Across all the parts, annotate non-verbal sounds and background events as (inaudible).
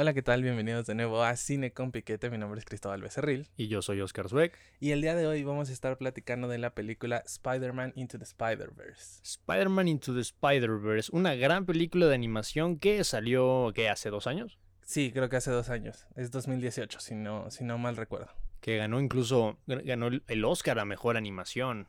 Hola, ¿qué tal? Bienvenidos de nuevo a Cine con Piquete. Mi nombre es Cristóbal Becerril. Y yo soy Oscar Zweck. Y el día de hoy vamos a estar platicando de la película Spider-Man Into the Spider-Verse. Spider-Man Into the Spider-Verse, una gran película de animación que salió, ¿qué? ¿Hace dos años? Sí, creo que hace dos años. Es 2018, si no, si no mal recuerdo. Que ganó incluso, ganó el Oscar a Mejor Animación.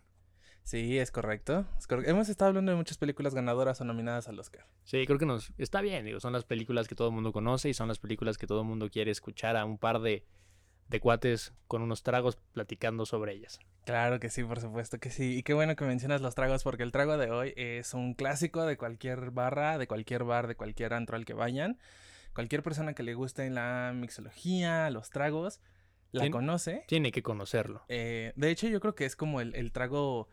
Sí, es correcto. Hemos estado hablando de muchas películas ganadoras o nominadas al Oscar. Sí, creo que nos está bien, digo, son las películas que todo el mundo conoce y son las películas que todo el mundo quiere escuchar a un par de, de cuates con unos tragos platicando sobre ellas. Claro que sí, por supuesto que sí. Y qué bueno que mencionas los tragos porque el trago de hoy es un clásico de cualquier barra, de cualquier bar, de cualquier antro al que vayan. Cualquier persona que le guste la mixología, los tragos, la conoce. Tiene que conocerlo. Eh, de hecho, yo creo que es como el, el trago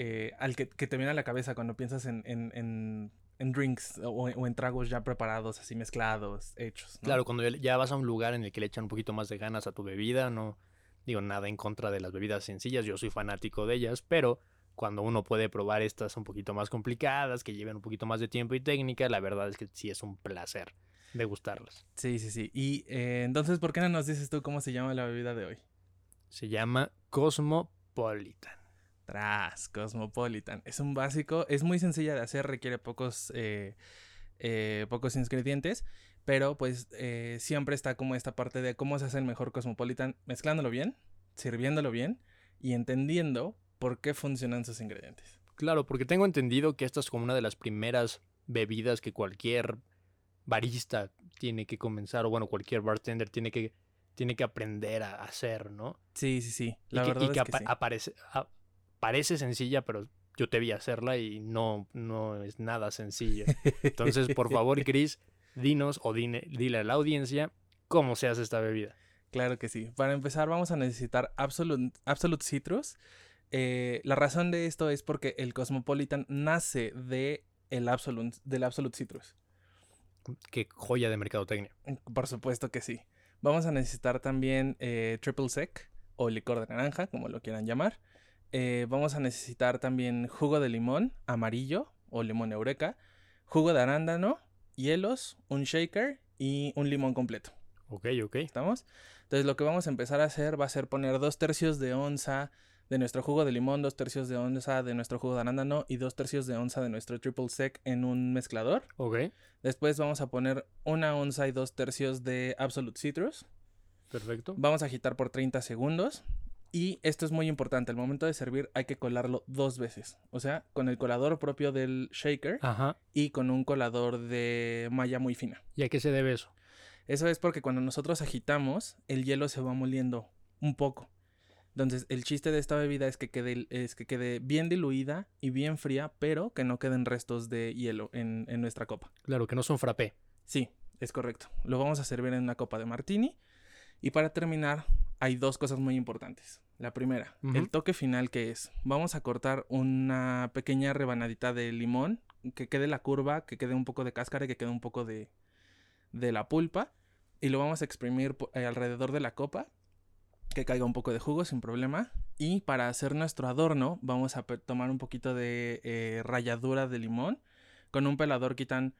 eh, al que, te viene a la cabeza cuando piensas en, en, en, drinks o, en tragos ya preparados, así mezclados, hechos. Claro, cuando ya vas a un lugar en el que le echan un poquito más de ganas a tu bebida, no digo nada en contra de las bebidas sencillas, yo soy fanático de ellas, pero cuando uno puede probar estas un poquito más complicadas, que lleven un poquito más de tiempo y técnica, la verdad es que sí es un placer degustarlas. Sí, sí, sí. Y eh, entonces, ¿por qué no nos dices tú cómo se llama la bebida de hoy? Se llama Cosmopolitan. Tras, Cosmopolitan. Es un básico, es muy sencilla de hacer, requiere pocos, eh, eh, pocos ingredientes, pero pues eh, siempre está como esta parte de cómo se hace el mejor Cosmopolitan, mezclándolo bien, sirviéndolo bien y entendiendo por qué funcionan sus ingredientes. Claro, porque tengo entendido que esta es como una de las primeras bebidas que cualquier barista tiene que comenzar, o bueno, cualquier bartender tiene que, tiene que aprender a hacer, ¿no? Sí, sí, sí. La y verdad que, que, aparece, parece sencilla, pero yo te vi hacerla y no, no es nada sencilla. Entonces, por (laughs) favor, Chris, dinos o dile a la audiencia cómo se hace esta bebida. Claro que sí. Para empezar, vamos a necesitar Absolute, Absolute Citrus. Eh, la razón de esto es porque el Cosmopolitan nace de el Absolute, del Absolute Citrus. Qué joya de mercadotecnia. Por supuesto que sí. Vamos a necesitar también eh, Triple Sec o licor de naranja, como lo quieran llamar. Eh, vamos a necesitar también jugo de limón amarillo o limón eureka, jugo de arándano, hielos, un shaker y un limón completo. Ok, ok. ¿Estamos? Entonces lo que vamos a empezar a hacer va a ser poner dos tercios de onza de nuestro jugo de limón, dos tercios de onza de nuestro jugo de arándano y dos tercios de onza de nuestro triple sec en un mezclador. Ok. Después vamos a poner una onza y dos tercios de Absolute Citrus. Perfecto. Vamos a agitar por 30 segundos. Y esto es muy importante, al momento de servir hay que colarlo dos veces. O sea, con el colador propio del shaker y con un colador de malla muy fina. ¿Y a qué se debe eso? Eso es porque cuando nosotros agitamos, el hielo se va moliendo un poco. Entonces, el chiste de esta bebida es que quede, es que quede bien diluida y bien fría, pero que no queden restos de hielo en, en nuestra copa. Claro, que no son frappé. Sí, es correcto. Lo vamos a servir en una copa de martini. Y para terminar, hay dos cosas muy importantes. La primera, el toque final que es, vamos a cortar una pequeña rebanadita de limón, que quede la curva, que quede un poco de cáscara y que quede un poco de, de la pulpa. Y lo vamos a exprimir eh, alrededor de la copa, que caiga un poco de jugo sin problema. Y para hacer nuestro adorno, vamos a tomar un poquito de eh, ralladura de limón. Con un pelador quitan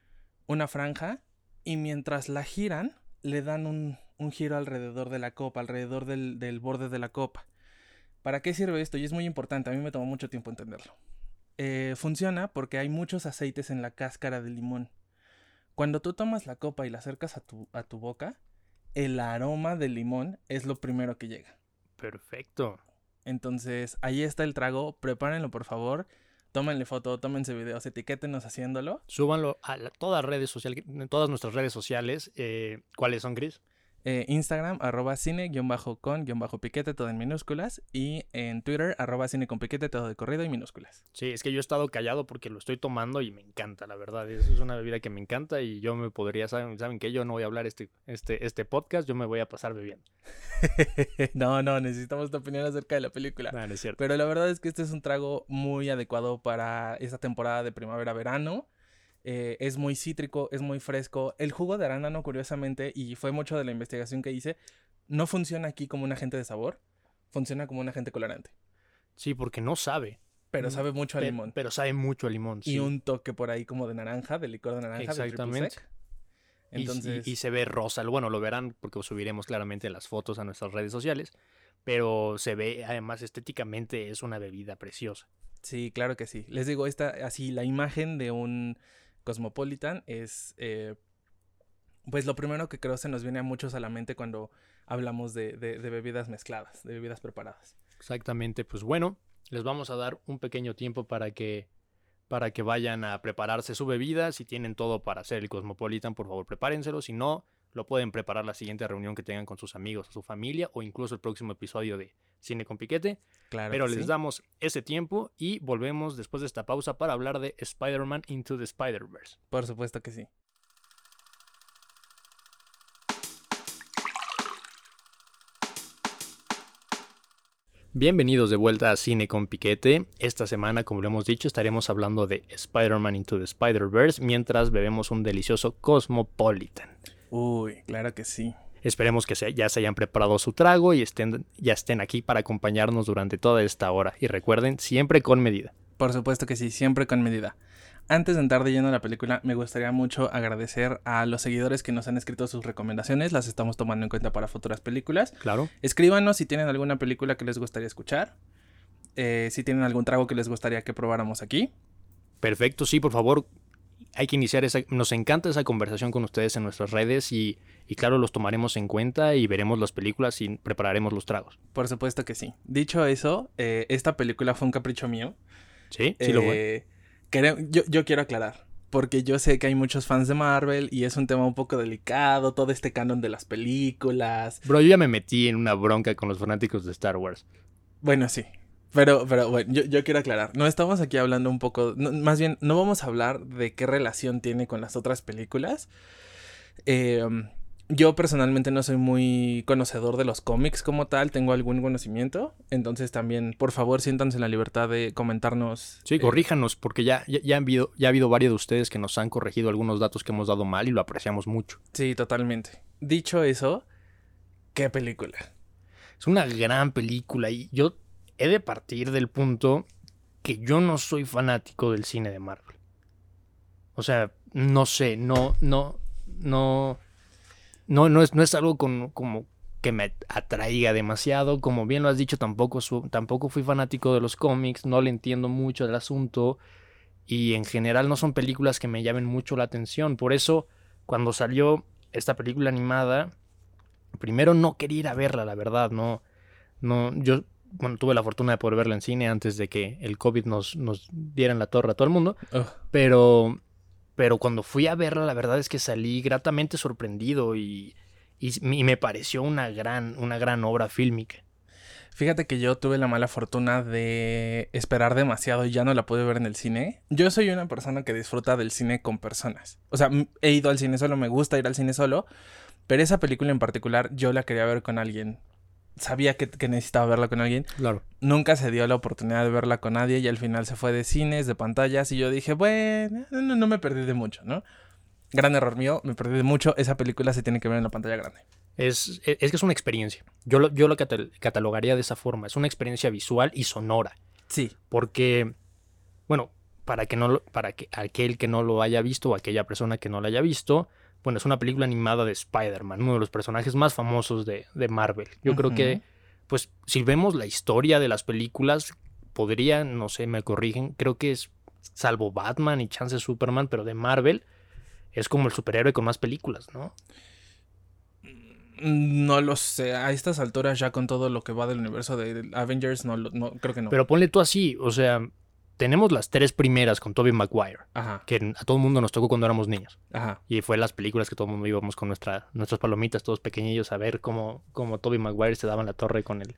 una franja y mientras la giran, le dan un, un giro alrededor de la copa, alrededor del, del, borde de la copa. ¿Para qué sirve esto? Y es muy importante, a mí me tomó mucho tiempo entenderlo. Eh, funciona porque hay muchos aceites en la cáscara del limón. Cuando tú tomas la copa y la acercas a tu, a tu boca, el aroma del limón es lo primero que llega. Perfecto. Entonces, ahí está el trago, prepárenlo por favor. Tómenle foto, tómense videos, etiquétenos haciéndolo. Súbanlo a todas redes sociales, todas nuestras redes sociales. Eh, ¿Cuáles son, Chris? Eh, Instagram, arroba cine-con-piquete, todo en minúsculas. Y en Twitter, arroba cine con piquete, todo de corrido y minúsculas. Sí, es que yo he estado callado porque lo estoy tomando y me encanta, la verdad. Eso es una bebida que me encanta y yo me podría, saben, saben que yo no voy a hablar este, este, este podcast, yo me voy a pasar bebiendo. (laughs) no, no, necesitamos tu opinión acerca de la película. No, no es cierto. Pero la verdad es que este es un trago muy adecuado para esta temporada de primavera-verano. Eh, es muy cítrico, es muy fresco. El jugo de arándano, curiosamente, y fue mucho de la investigación que hice, no funciona aquí como un agente de sabor, funciona como un agente colorante. Sí, porque no sabe. Pero mm, sabe mucho a limón. Pero sabe mucho a limón, Y un toque por ahí como de naranja, de licor de naranja. Exactamente. Y- Entonces, y, y se ve rosa. Bueno, lo verán porque subiremos claramente las fotos a nuestras redes sociales. Pero se ve, además, estéticamente es una bebida preciosa. sí, claro que sí. Les digo, esta, así, la imagen de un Cosmopolitan es, eh, pues lo primero que creo se nos viene a muchos a la mente cuando hablamos de, de- de bebidas mezcladas, de bebidas preparadas. Exactamente, pues bueno, les vamos a dar un pequeño tiempo para que para que vayan a prepararse su bebida. Si tienen todo para hacer el Cosmopolitan, por favor, prepárenselo. Si no, lo pueden preparar la siguiente reunión que tengan con sus amigos o su familia o incluso el próximo episodio de Cine con Piquete. Claro. Pero les sí. damos ese tiempo y volvemos después de esta pausa para hablar de Spider-Man Into the Spider-Verse. Por supuesto que sí. Bienvenidos de vuelta a Cine con Piquete. Esta semana, como lo hemos dicho, estaremos hablando de Spider-Man Into the Spider-Verse mientras bebemos un delicioso Cosmopolitan. Uy, claro que sí. Esperemos que se- ya se hayan preparado su trago y estén, ya estén aquí para acompañarnos durante toda esta hora. Y recuerden, siempre con medida. Por supuesto que sí, siempre con medida. Antes de entrar de lleno a la película, me gustaría mucho agradecer a los seguidores que nos han escrito sus recomendaciones. Las estamos tomando en cuenta para futuras películas. Claro. Escríbanos si tienen alguna película que les gustaría escuchar. eh, si tienen algún trago que les gustaría que probáramos aquí. Perfecto, sí, por favor. Hay que iniciar esa... Nos encanta esa conversación con ustedes en nuestras redes y, y claro, los tomaremos en cuenta y veremos las películas y prepararemos los tragos. Por supuesto que sí. Dicho eso, eh, esta película fue un capricho mío. Sí, sí lo fue. Eh, yo, yo quiero aclarar. Porque yo sé que hay muchos fans de Marvel y es un tema un poco delicado, todo este canon de las películas. Bro, yo ya me metí en una bronca con los fanáticos de Star Wars. Bueno, sí. Pero, pero bueno, yo, yo quiero aclarar. No estamos aquí hablando un poco. no, más bien, no vamos a hablar de qué relación tiene con las otras películas. Eh, yo personalmente no soy muy conocedor de los cómics como tal. Tengo algún conocimiento. Entonces también, por favor, siéntanse en la libertad de comentarnos. Sí, eh, corríjanos, porque ya, ya, ya han habido, ya ha habido varios de ustedes que nos han corregido algunos datos que hemos dado mal y lo apreciamos mucho. Sí, totalmente. Dicho eso, ¿qué película? Es una gran película y yo he de partir del punto que yo no soy fanático del cine de Marvel. O sea, no sé, no, no, no, no, no es, no es algo con, como que me atraiga demasiado. Como bien lo has dicho, tampoco, tampoco fui fanático de los cómics, no le entiendo mucho del asunto y en general no son películas que me llamen mucho la atención. Por eso, cuando salió esta película animada, primero no quería ir a verla, la verdad, no, no, yo, bueno, tuve la fortuna de poder verla en cine antes de que el COVID nos, nos diera en la torre a todo el mundo, Ugh, pero, pero cuando fui a verla, la verdad es que salí gratamente sorprendido y, y, y me pareció una gran, una gran obra fílmica. Fíjate que yo tuve la mala fortuna de esperar demasiado y ya no la pude ver en el cine. Yo soy una persona que disfruta del cine con personas. O sea, he ido al cine solo, me gusta ir al cine solo, pero esa película en particular yo la quería ver con alguien. Sabía que, que necesitaba verla con alguien. Claro. Nunca se dio la oportunidad de verla con nadie y al final se fue de cines, de pantallas y yo dije, bueno, no, no me perdí de mucho, ¿no? Gran error mío, me perdí de mucho. Esa película se tiene que ver en la pantalla grande. Es, es que es una experiencia. Yo lo, yo lo catal- catalogaría de esa forma. Es una experiencia visual y sonora. Sí. Porque, bueno, para que no para que aquel que no lo haya visto o aquella persona que no lo haya visto, bueno, es una película animada de Spider-Man, uno de los personajes más famosos de, de Marvel. Yo creo que, pues, si vemos la historia de las películas, podría, no sé, me corrigen, creo que es salvo Batman y Chance Superman, pero de Marvel es como el superhéroe con más películas, ¿no? No lo sé, a estas alturas ya con todo lo que va del universo de Avengers, no, no creo que no. Pero ponle tú así, o sea, tenemos las tres primeras con Tobey Maguire, Ajá, que a todo el mundo nos tocó cuando éramos niños. ajá. Y fue las películas que todo el mundo íbamos con nuestra, nuestras palomitas, todos pequeñillos, a ver cómo, cómo Toby Maguire se daba en la torre con el,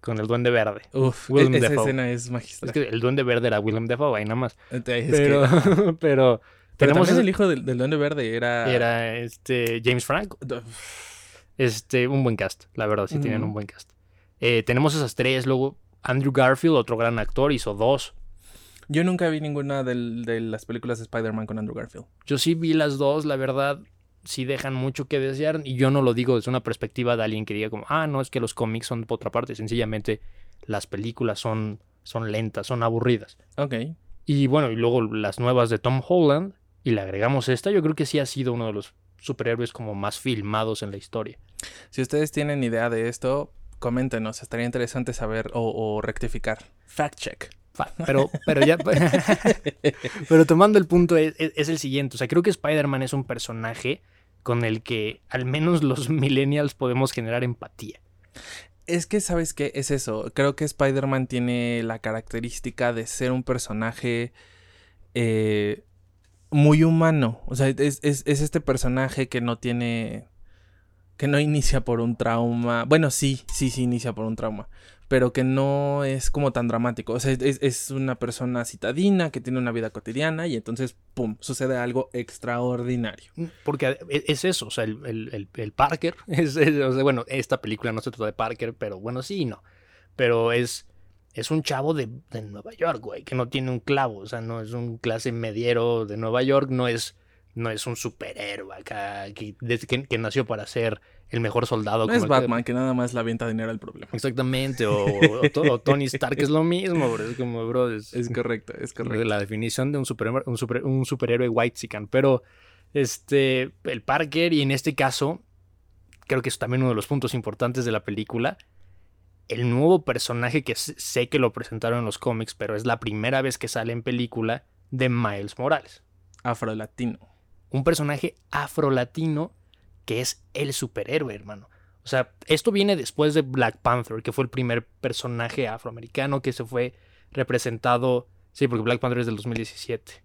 con el duende verde. Uf, Willem e- esa Dafoe. escena es magistral. Es que el duende verde era Willem Dafoe, ahí nada más. Entonces, es Pero, que- (laughs) pero, pero tenemos también el hijo del, del Duende Verde era... era este James Franco. Este, un buen cast, la verdad, sí tienen un buen cast. Eh, tenemos esas tres, luego Andrew Garfield, otro gran actor, hizo dos. Yo nunca vi ninguna del- de las películas de Spider-Man con Andrew Garfield. Yo sí vi las dos, la verdad, sí dejan mucho que desear. Y yo no lo digo desde una perspectiva de alguien que diga como, ah, no, es que los cómics son por otra parte. Sencillamente las películas son, son lentas, son aburridas. Ok. Y bueno, y luego las nuevas de Tom Holland, y le agregamos esta, yo creo que sí ha sido uno de los superhéroes como más filmados en la historia. Si ustedes tienen idea de esto, coméntenos, estaría interesante saber o, rectificar. Fact check. Pero, pero ya. (laughs) pero tomando el punto, es, es, el siguiente. O sea, creo que Spider-Man es un personaje con el que al menos los (laughs) millennials podemos generar empatía. Es que, ¿sabes qué? Es eso. Creo que Spider-Man tiene la característica de ser un personaje eh, muy humano. O sea, es, es, este personaje que no tiene. que no inicia por un trauma. Bueno, sí, sí, sí inicia por un trauma pero que no es como tan dramático. O sea, es, una persona citadina que tiene una vida cotidiana y entonces, ¡pum!, sucede algo extraordinario. Mm, porque e, es eso, o sea, el, Parker, (laughs) es, o sea, bueno, esta película no se trata de Parker, pero bueno, sí y no. Pero es, es un chavo de, Nueva York, güey, que no tiene un clavo, o sea, no es un clase mediero de Nueva York, no es, no es un superhéroe acá que, que nació para ser el mejor soldado. No es Batman, que... nada más la venta dinero el problema. Exactamente, o, Tony Stark es lo mismo, bro. Es como, bro, es, correcto, es correcto. La definición de un, superhéroe, un, super, un superhéroe white sican. Pero, este, el Parker, y en este caso, creo que es también uno de los puntos importantes de la película, el nuevo personaje que sé que lo presentaron en los cómics, pero es la primera vez que sale en película de Miles Morales. Afrolatino. Un personaje afrolatino que es el superhéroe, hermano. O sea, esto viene después de Black Panther, que fue el primer personaje afroamericano que se fue representado. Sí, porque Black Panther es del 2017.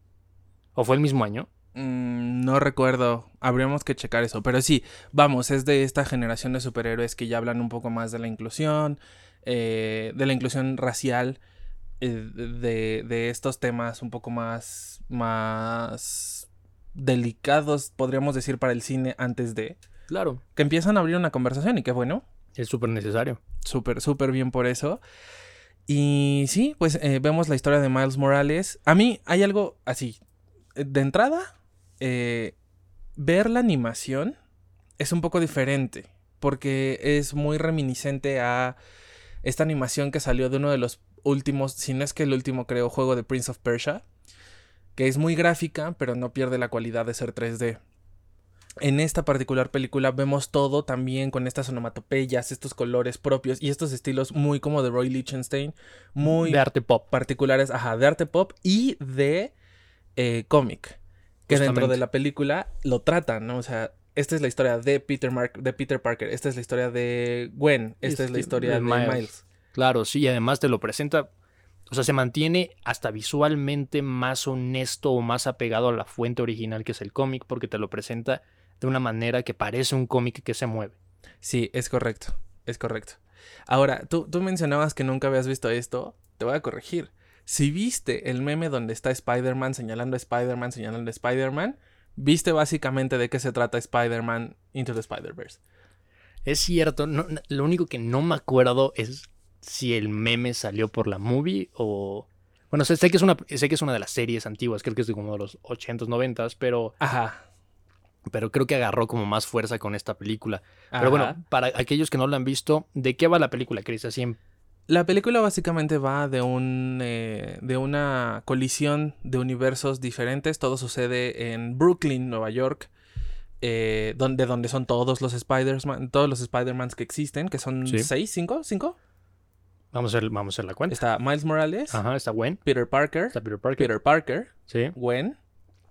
¿O fue el mismo año? Mm, no recuerdo. Habríamos que checar eso. Pero sí, vamos, es de esta generación de superhéroes que ya hablan un poco más de la inclusión, eh, de la inclusión racial, eh, de, de, estos temas un poco más, más delicados, podríamos decir, para el cine antes de. Claro. Que empiezan a abrir una conversación y qué bueno. Es súper necesario. Súper, súper bien por eso. Y sí, pues eh, vemos la historia de Miles Morales. A mí hay algo así. Eh, de entrada, eh, ver la animación es un poco diferente. Porque es muy reminiscente a esta animación que salió de uno de los últimos, si no es que el último, creo, juego de Prince of Persia que es muy gráfica, pero no pierde la cualidad de ser 3D. En esta particular película vemos todo también con estas onomatopeyas, estos colores propios y estos estilos muy como de Roy Lichtenstein, muy de arte pop, particulares, ajá, de arte pop y de eh, cómic, que dentro de la película lo tratan, ¿no? O sea, esta es la historia de Peter, Mark, de Peter Parker, esta es la historia de Gwen, esta es la historia de, Miles. Claro, sí, y además te lo presenta o sea, se mantiene hasta visualmente más honesto o más apegado a la fuente original que es el cómic porque te lo presenta de una manera que parece un cómic que se mueve. Sí, es correcto, es correcto. Ahora, tú, tú mencionabas que nunca habías visto esto, te voy a corregir. Si viste el meme donde está Spider-Man señalando a Spider-Man, señalando a Spider-Man, viste básicamente de qué se trata Spider-Man Into the Spider-Verse. Es cierto, lo único que no me acuerdo es si el meme salió por la movie o... Bueno, sé, que es una, sé que es una de las series antiguas, creo que es de como de los 80s, 90s, pero... Ajá. Pero creo que agarró como más fuerza con esta película. Pero bueno, para aquellos que no lo han visto, ¿de qué va la película, Chris? Así La película básicamente va de un eh, de una colisión de universos diferentes. Todo sucede en Brooklyn, Nueva York. Eh, donde, donde son todos los Spider-Man, todos los Spider-Mans que existen, que son seis, cinco, cinco. Vamos a, hacer, vamos a hacer la cuenta. Está Miles Morales. Ajá, está Gwen. Peter Parker. Está Peter Parker. Peter Parker. Sí. Gwen.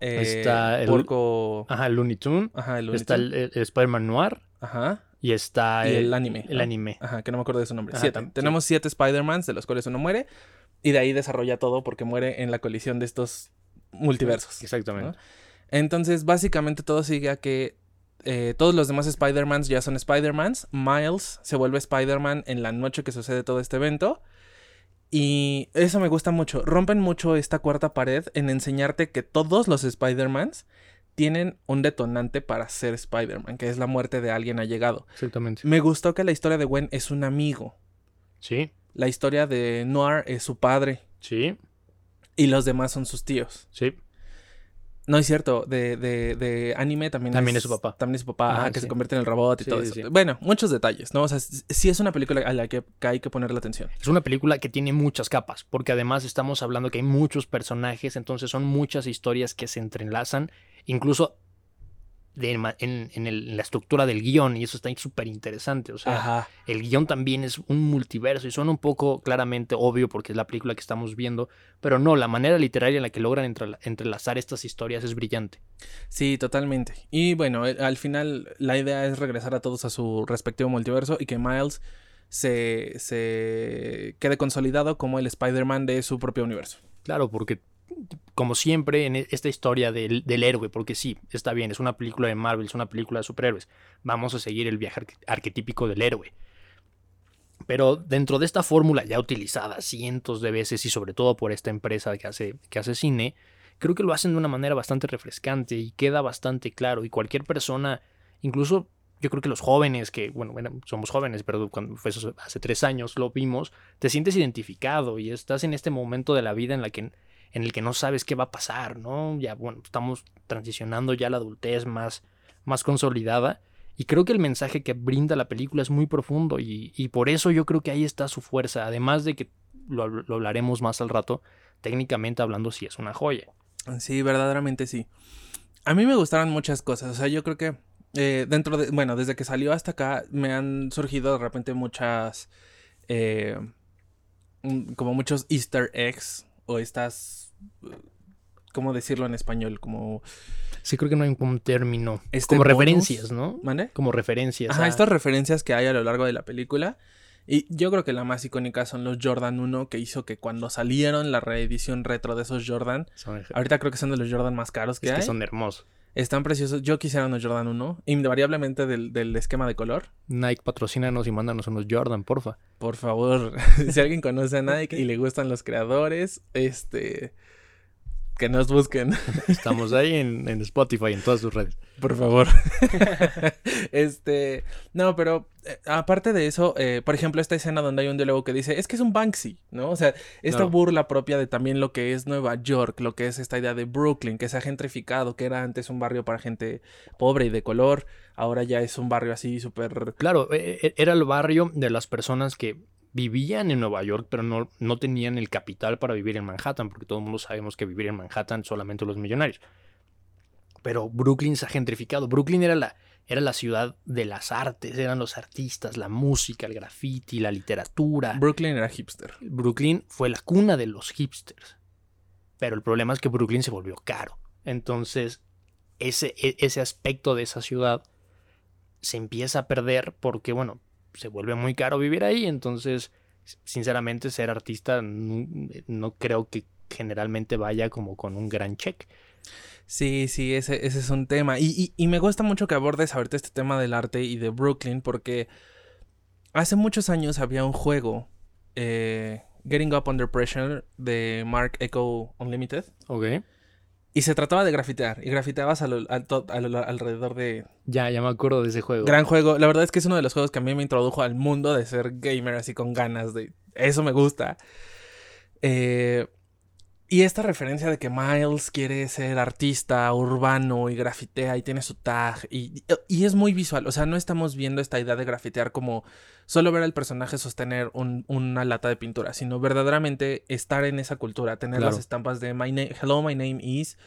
Eh, está el... Porco... Ajá, el Looney Tunes. Ajá, el Looney Está el, Spider-Man Noir. Ajá. Y está y el, anime. El anime. Ajá, que no me acuerdo de su nombre. siete. Tenemos siete Spider-Mans, de los cuales uno muere. Y de ahí desarrolla todo porque muere en la colisión de estos multiversos. Exactamente. Entonces, básicamente todo sigue a que eh, todos los demás Spider-Mans ya son Spider-Mans. Miles se vuelve Spider-Man en la noche que sucede todo este evento. Y eso me gusta mucho. Rompen mucho esta cuarta pared en enseñarte que todos los Spider-Mans tienen un detonante para ser Spider-Man, que es la muerte de alguien allegado. Exactamente. Me gustó que la historia de Gwen es un amigo. Sí. La historia de Noir es su padre. Sí. Y los demás son sus tíos. Sí. No es cierto, de, de, de anime también, también es, su papá. También es su papá, que se convierte en el robot y todo eso. Bueno, muchos detalles, ¿no? O sea, sí es una película a la que, hay que ponerle atención. Es una película que tiene muchas capas, porque además estamos hablando que hay muchos personajes, entonces son muchas historias que se entrelazan. Incluso en, la estructura del guion y eso está súper interesante. O sea, el guion también es un multiverso y suena un poco claramente obvio porque es la película que estamos viendo, pero no, la manera literaria en la que logran entrelazar estas historias es brillante. Sí, totalmente. Y bueno, eh, al final la idea es regresar a todos a su respectivo multiverso y que Miles se, se quede consolidado como el Spider-Man de su propio universo. Claro, porque como siempre en e, esta historia del, héroe, porque sí, está bien, es una película de Marvel, es una película de superhéroes, vamos a seguir el viaje arquetípico del héroe. Pero dentro de esta fórmula ya utilizada cientos de veces y sobre todo por esta empresa que hace, que hace cine, creo que lo hacen de una manera bastante refrescante y queda bastante claro. Y cualquier persona, incluso yo creo que los jóvenes, que bueno, somos jóvenes, pero cuando fue hace tres años lo vimos, te sientes identificado y estás en este momento de la vida en la que en el que no sabes qué va a pasar, ¿no? Ya, bueno, estamos transicionando ya a la adultez más, más consolidada. Y creo que el mensaje que brinda la película es muy profundo y, por eso yo creo que ahí está su fuerza. Además de que lo, hablaremos más al rato, técnicamente hablando sí es una joya. Sí, verdaderamente sí. A mí me gustaron muchas cosas. O sea, yo creo que eh, dentro de, bueno, desde que salió hasta acá me han surgido de repente muchas, eh, como muchos easter eggs o estas, ¿cómo decirlo en español? Como... Sí, creo que no hay un término. Este como referencias, ¿no? ¿Mande? Como referencias. Ajá, estas referencias que hay a lo largo de la película. Y yo creo que la más icónica son los Jordan 1, que hizo que cuando salieron la reedición retro de esos Jordan, ahorita creo que son de los Jordan más caros que es hay. Que son hermosos. Están preciosos. Yo quisiera unos Jordan 1, invariablemente del, del esquema de color. Nike, patrocínanos y mándanos unos Jordan, porfa. Por favor, (laughs) si alguien conoce a Nike y le gustan los creadores, este que nos busquen. (laughs) Estamos ahí en, Spotify, en todas sus redes. Por favor. (laughs) este, no, pero eh, aparte de eso, eh, por ejemplo, esta escena donde hay un diálogo que dice, es que es un Banksy, ¿no? O sea, esta burla propia de también lo que es Nueva York, lo que es esta idea de Brooklyn, que se ha gentrificado, que era antes un barrio para gente pobre y de color, ahora ya es un barrio así súper... Claro, e, e, era el barrio de las personas que vivían en Nueva York, pero no, no tenían el capital para vivir en Manhattan, porque todo el mundo sabemos que vivir en Manhattan solamente los millonarios. Pero Brooklyn se ha gentrificado. Brooklyn era la, era la ciudad de las artes, eran los artistas, la música, el graffiti, la literatura. Brooklyn era hipster. Brooklyn fue la cuna de los hipsters. Pero el problema es que Brooklyn se volvió caro. Entonces, ese, e, ese aspecto de esa ciudad se empieza a perder porque, bueno, se vuelve muy caro vivir ahí, entonces sinceramente ser artista no, creo que generalmente vaya como con un gran check. Sí, sí, ese, ese es un tema. Y, y, me gusta mucho que abordes ahorita este tema del arte y de Brooklyn porque hace muchos años había un juego, eh, Getting Up Under Pressure, de Mark Echo Unlimited. Ok. Y se trataba de grafitear. Y grafiteabas alrededor de. Ya, ya me acuerdo de ese juego. Gran juego. La verdad es que es uno de los juegos que a mí me introdujo al mundo de ser gamer así con ganas de. Eso me gusta. Eh, y esta referencia de que Miles quiere ser artista urbano y grafitea y tiene su tag y, y, es muy visual, o sea, no estamos viendo esta idea de grafitear como solo ver al personaje sostener una lata de pintura, sino verdaderamente estar en esa cultura, tener las estampas de my Hello, my name is,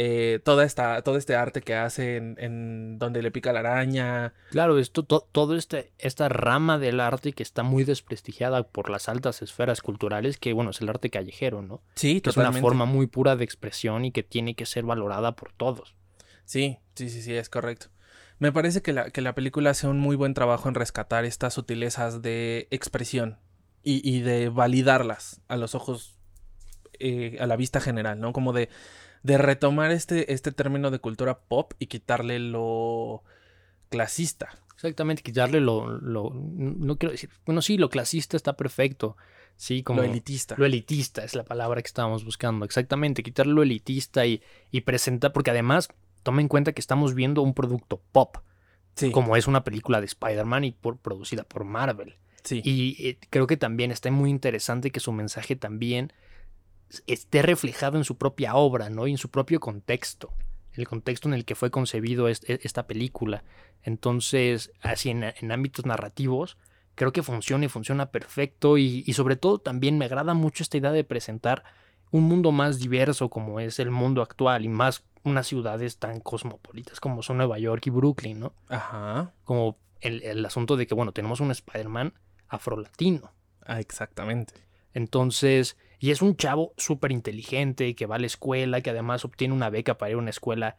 eh, toda esta, todo este arte que hace en, donde le pica la araña. Claro, esto, todo este, esta rama del arte que está muy desprestigiada por las altas esferas culturales, que bueno, es el arte callejero, ¿no? Sí, que es una forma muy pura de expresión y que tiene que ser valorada por todos. Sí, sí, sí, sí, es correcto. Me parece que la, que la película hace un muy buen trabajo en rescatar estas sutilezas de expresión y, y de validarlas a los ojos, eh, a la vista general, ¿no? Como de de retomar este, este término de cultura pop y quitarle lo clasista. Exactamente, quitarle lo, lo, no quiero decir, bueno, sí, lo clasista está perfecto, sí, como... Lo elitista. Lo elitista es la palabra que estábamos buscando, exactamente, quitarle lo elitista y, y presentar, porque además, toma en cuenta que estamos viendo un producto pop, sí. como es una película de Spider-Man y por, producida por Marvel. Sí. Y eh, creo que también está muy interesante que su mensaje también esté reflejado en su propia obra, ¿no? Y en su propio contexto, el contexto en el que fue concebido e, esta película. Entonces, así en, ámbitos narrativos, creo que funciona y funciona perfecto y, sobre todo también me agrada mucho esta idea de presentar un mundo más diverso como es el mundo actual y más unas ciudades tan cosmopolitas como son Nueva York y Brooklyn, ¿no? Ajá. Como el, el asunto de que, bueno, tenemos un Spider-Man afrolatino. Ah, exactamente. Entonces, y es un chavo súper inteligente, que va a la escuela, que además obtiene una beca para ir a una escuela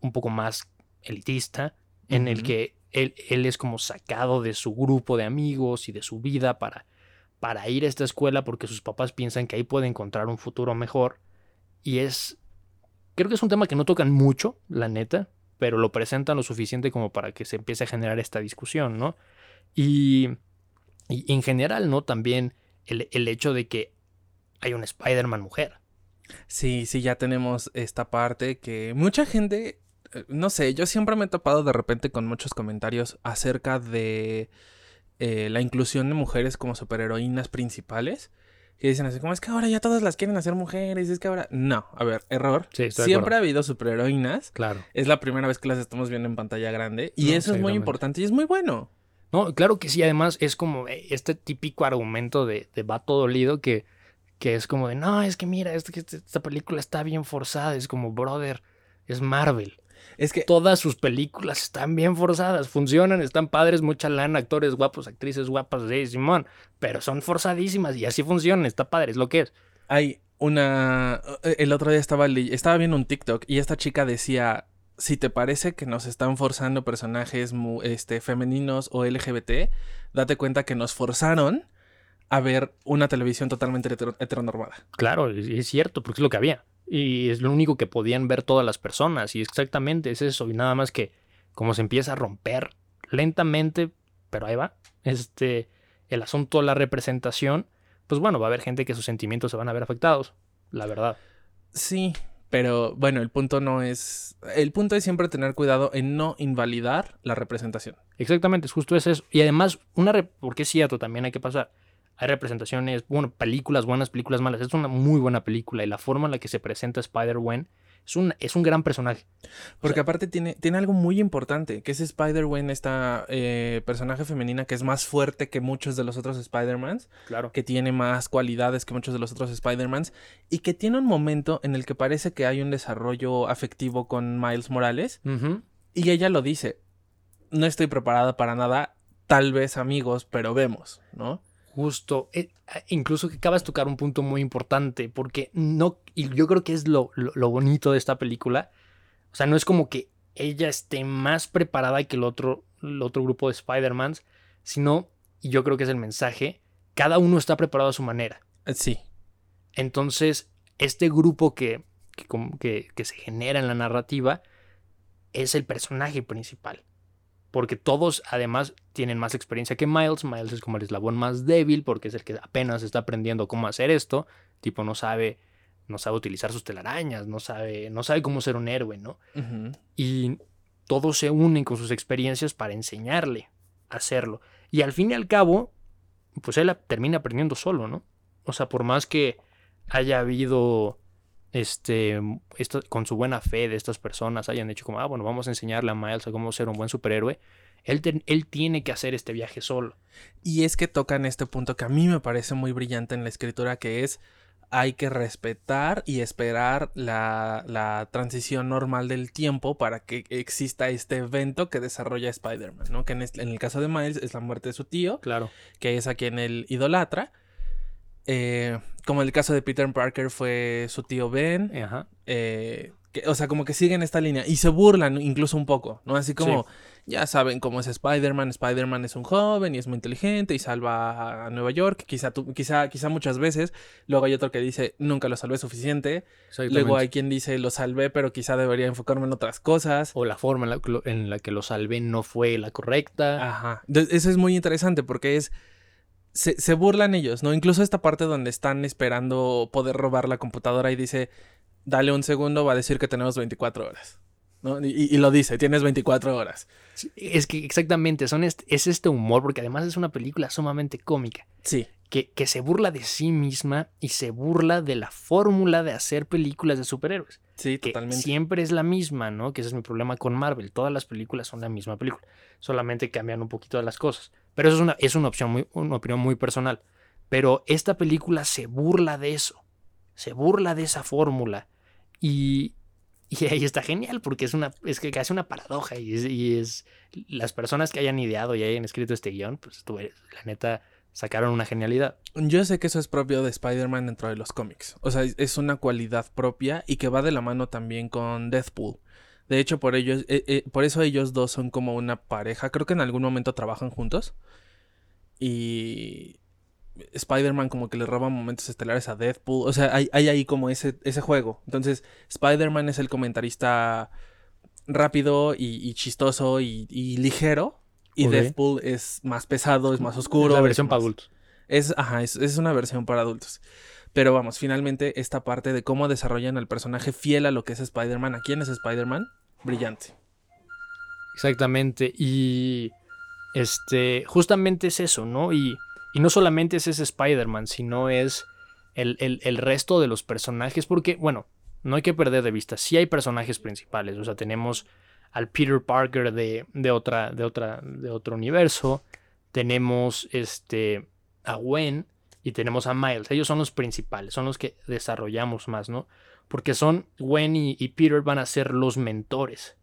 un poco más elitista, en el que él, él es como sacado de su grupo de amigos y de su vida para, para ir a esta escuela porque sus papás piensan que ahí puede encontrar un futuro mejor. Y es, creo que es un tema que no tocan mucho, la neta, pero lo presentan lo suficiente como para que se empiece a generar esta discusión, ¿no? Y, y en general, ¿no? También el, el hecho de que hay una Spider-Man mujer. Sí, sí, ya tenemos esta parte que mucha gente, eh, no sé, yo siempre me he topado de repente con muchos comentarios acerca de eh, la inclusión de mujeres como superheroínas principales. Que dicen así, como es que ahora ya todas las quieren hacer mujeres, es que ahora... No, a ver, error. Sí, Siempre ha habido superheroínas. Claro. Es la primera vez que las estamos viendo en pantalla grande. Y No, eso es muy importante y es muy bueno. No, claro que sí, además es como eh, este típico argumento de, de vato dolido que, que es como de, no, es que mira, es que esta- esta película está bien forzada, es como, brother, es Marvel. Es que Todas sus películas están bien forzadas, funcionan, están padres, mucha lana, actores guapos, actrices guapas, sí, Simón, pero son forzadísimas y así funcionan, está padre, es lo que es. hay una... eh, El otro día estaba, estaba viendo un TikTok y esta chica decía, si te parece que nos están forzando personajes este, femeninos o LGBT, date cuenta que nos forzaron a ver una televisión totalmente hetero- heteronormada. Claro, es, cierto, porque es lo que había. Y es lo único que podían ver todas las personas. Y exactamente es eso. Y nada más que como se empieza a romper lentamente, pero ahí va, este, el asunto de la representación, pues bueno, va a haber gente que sus sentimientos se van a ver afectados, la verdad. Sí, pero bueno, el punto no es... El punto es siempre tener cuidado en no invalidar la representación. Exactamente, es justo es eso. Y además, una re- porque es cierto, también hay que pasar. Hay representaciones, bueno, películas buenas, películas malas. Es una muy buena película y la forma en la que se presenta Spider-Gwen es un, es un gran personaje. Porque sea- aparte tiene, tiene algo muy importante, que es Spider-Gwen, esta eh, personaje femenina que es más fuerte que muchos de los otros Spider-Mans, Claro. que tiene más cualidades que muchos de los otros Spider-Mans, y que tiene un momento en el que parece que hay un desarrollo afectivo con Miles Morales, y ella lo dice, no estoy preparada para nada, tal vez amigos, pero vemos, ¿no? Justo, eh, incluso que acabas de tocar un punto muy importante, porque no, y yo creo que es lo, lo, lo bonito de esta película, o sea, no es como que ella esté más preparada que el otro, el otro grupo de Spider-Mans, sino, y yo creo que es el mensaje, cada uno está preparado a su manera. Eh, Sí, Entonces, este grupo que, que, que- que se genera en la narrativa es el personaje principal. Porque todos además tienen más experiencia que Miles. Miles es como el eslabón más débil porque es el que apenas está aprendiendo cómo hacer esto. Tipo, no sabe, no sabe utilizar sus telarañas, no sabe, no sabe cómo ser un héroe, ¿no? y todos se unen con sus experiencias para enseñarle a hacerlo. Y al fin y al cabo, pues él termina aprendiendo solo, ¿no? O sea, por más que haya habido, este, esto, con su buena fe de estas personas, hayan dicho como, ah, bueno, vamos a enseñarle a Miles a cómo ser un buen superhéroe, él, te- él tiene que hacer este viaje solo. Y es que tocan este punto que a mí me parece muy brillante en la escritura, que es hay que respetar y esperar la, la transición normal del tiempo para que exista este evento que desarrolla Spider-Man, ¿no? Que en, este- en el caso de Miles es la muerte de su tío, Claro. que es a quien él idolatra. Eh, como en el caso de Peter Parker fue su tío Ben. Ajá. eh, que- o sea, como que siguen esta línea y se burlan incluso un poco, ¿no? Así como, ya saben cómo es Spider-Man, Spider-Man es un joven y es muy inteligente y salva a Nueva York, quizá, tú- quizá, quizá muchas veces, luego hay otro que dice, nunca lo salvé suficiente, luego hay quien dice, lo salvé, pero quizá debería enfocarme en otras cosas. O la forma en la, que lo- en la que lo salvé no fue la correcta. Ajá. Eso es muy interesante porque es. Se, burlan ellos, ¿no? Incluso esta parte donde están esperando poder robar la computadora y dice, dale un segundo, va a decir que tenemos 24 horas. ¿No? Y, y lo dice, tienes 24 horas. Sí, Es que exactamente, son es este humor, porque además es una película sumamente cómica, Sí, que, que se burla de sí misma y se burla de la fórmula de hacer películas de superhéroes, sí, que totalmente. siempre es la misma, ¿no? Que ese es mi problema con Marvel, todas las películas son la misma película, solamente cambian un poquito de las cosas. Pero eso es una, es una, opción muy, una opinión muy personal. Pero esta película se burla de eso, se burla de esa fórmula y, (laughs) Y ahí está genial porque es una es que hace una paradoja y es, las personas que hayan ideado y hayan escrito este guion, pues tú, la neta sacaron una genialidad. Yo sé que eso es propio de Spider-Man dentro de los cómics. O sea, es una cualidad propia y que va de la mano también con Deathpool. De hecho, por ellos, eh, eh, por eso ellos dos son como una pareja. Creo que en algún momento trabajan juntos. Y Spider-Man como que le roba momentos estelares a Deathpool. O sea, hay, ahí como ese, ese juego. Entonces, Spider-Man es el comentarista rápido y, chistoso y, ligero. Y Deathpool es más pesado, es más oscuro. Es la versión para adultos. Es, ajá, es, una versión para adultos. Pero vamos, finalmente esta parte de cómo desarrollan al personaje fiel a lo que es Spider-Man. ¿A quién es Spider-Man? Brillante. Exactamente. Y este, justamente es eso, ¿no? Y, y no solamente es ese Spider-Man, sino es el, el, resto de los personajes. Porque, bueno, no hay que perder de vista. Sí hay personajes principales. O sea, tenemos al Peter Parker de, de, otra, de, otra, de otro universo. Tenemos este, a Gwen y tenemos a Miles. Ellos son los principales, son los que desarrollamos más, ¿no? Porque son Gwen y, Peter van a ser los mentores.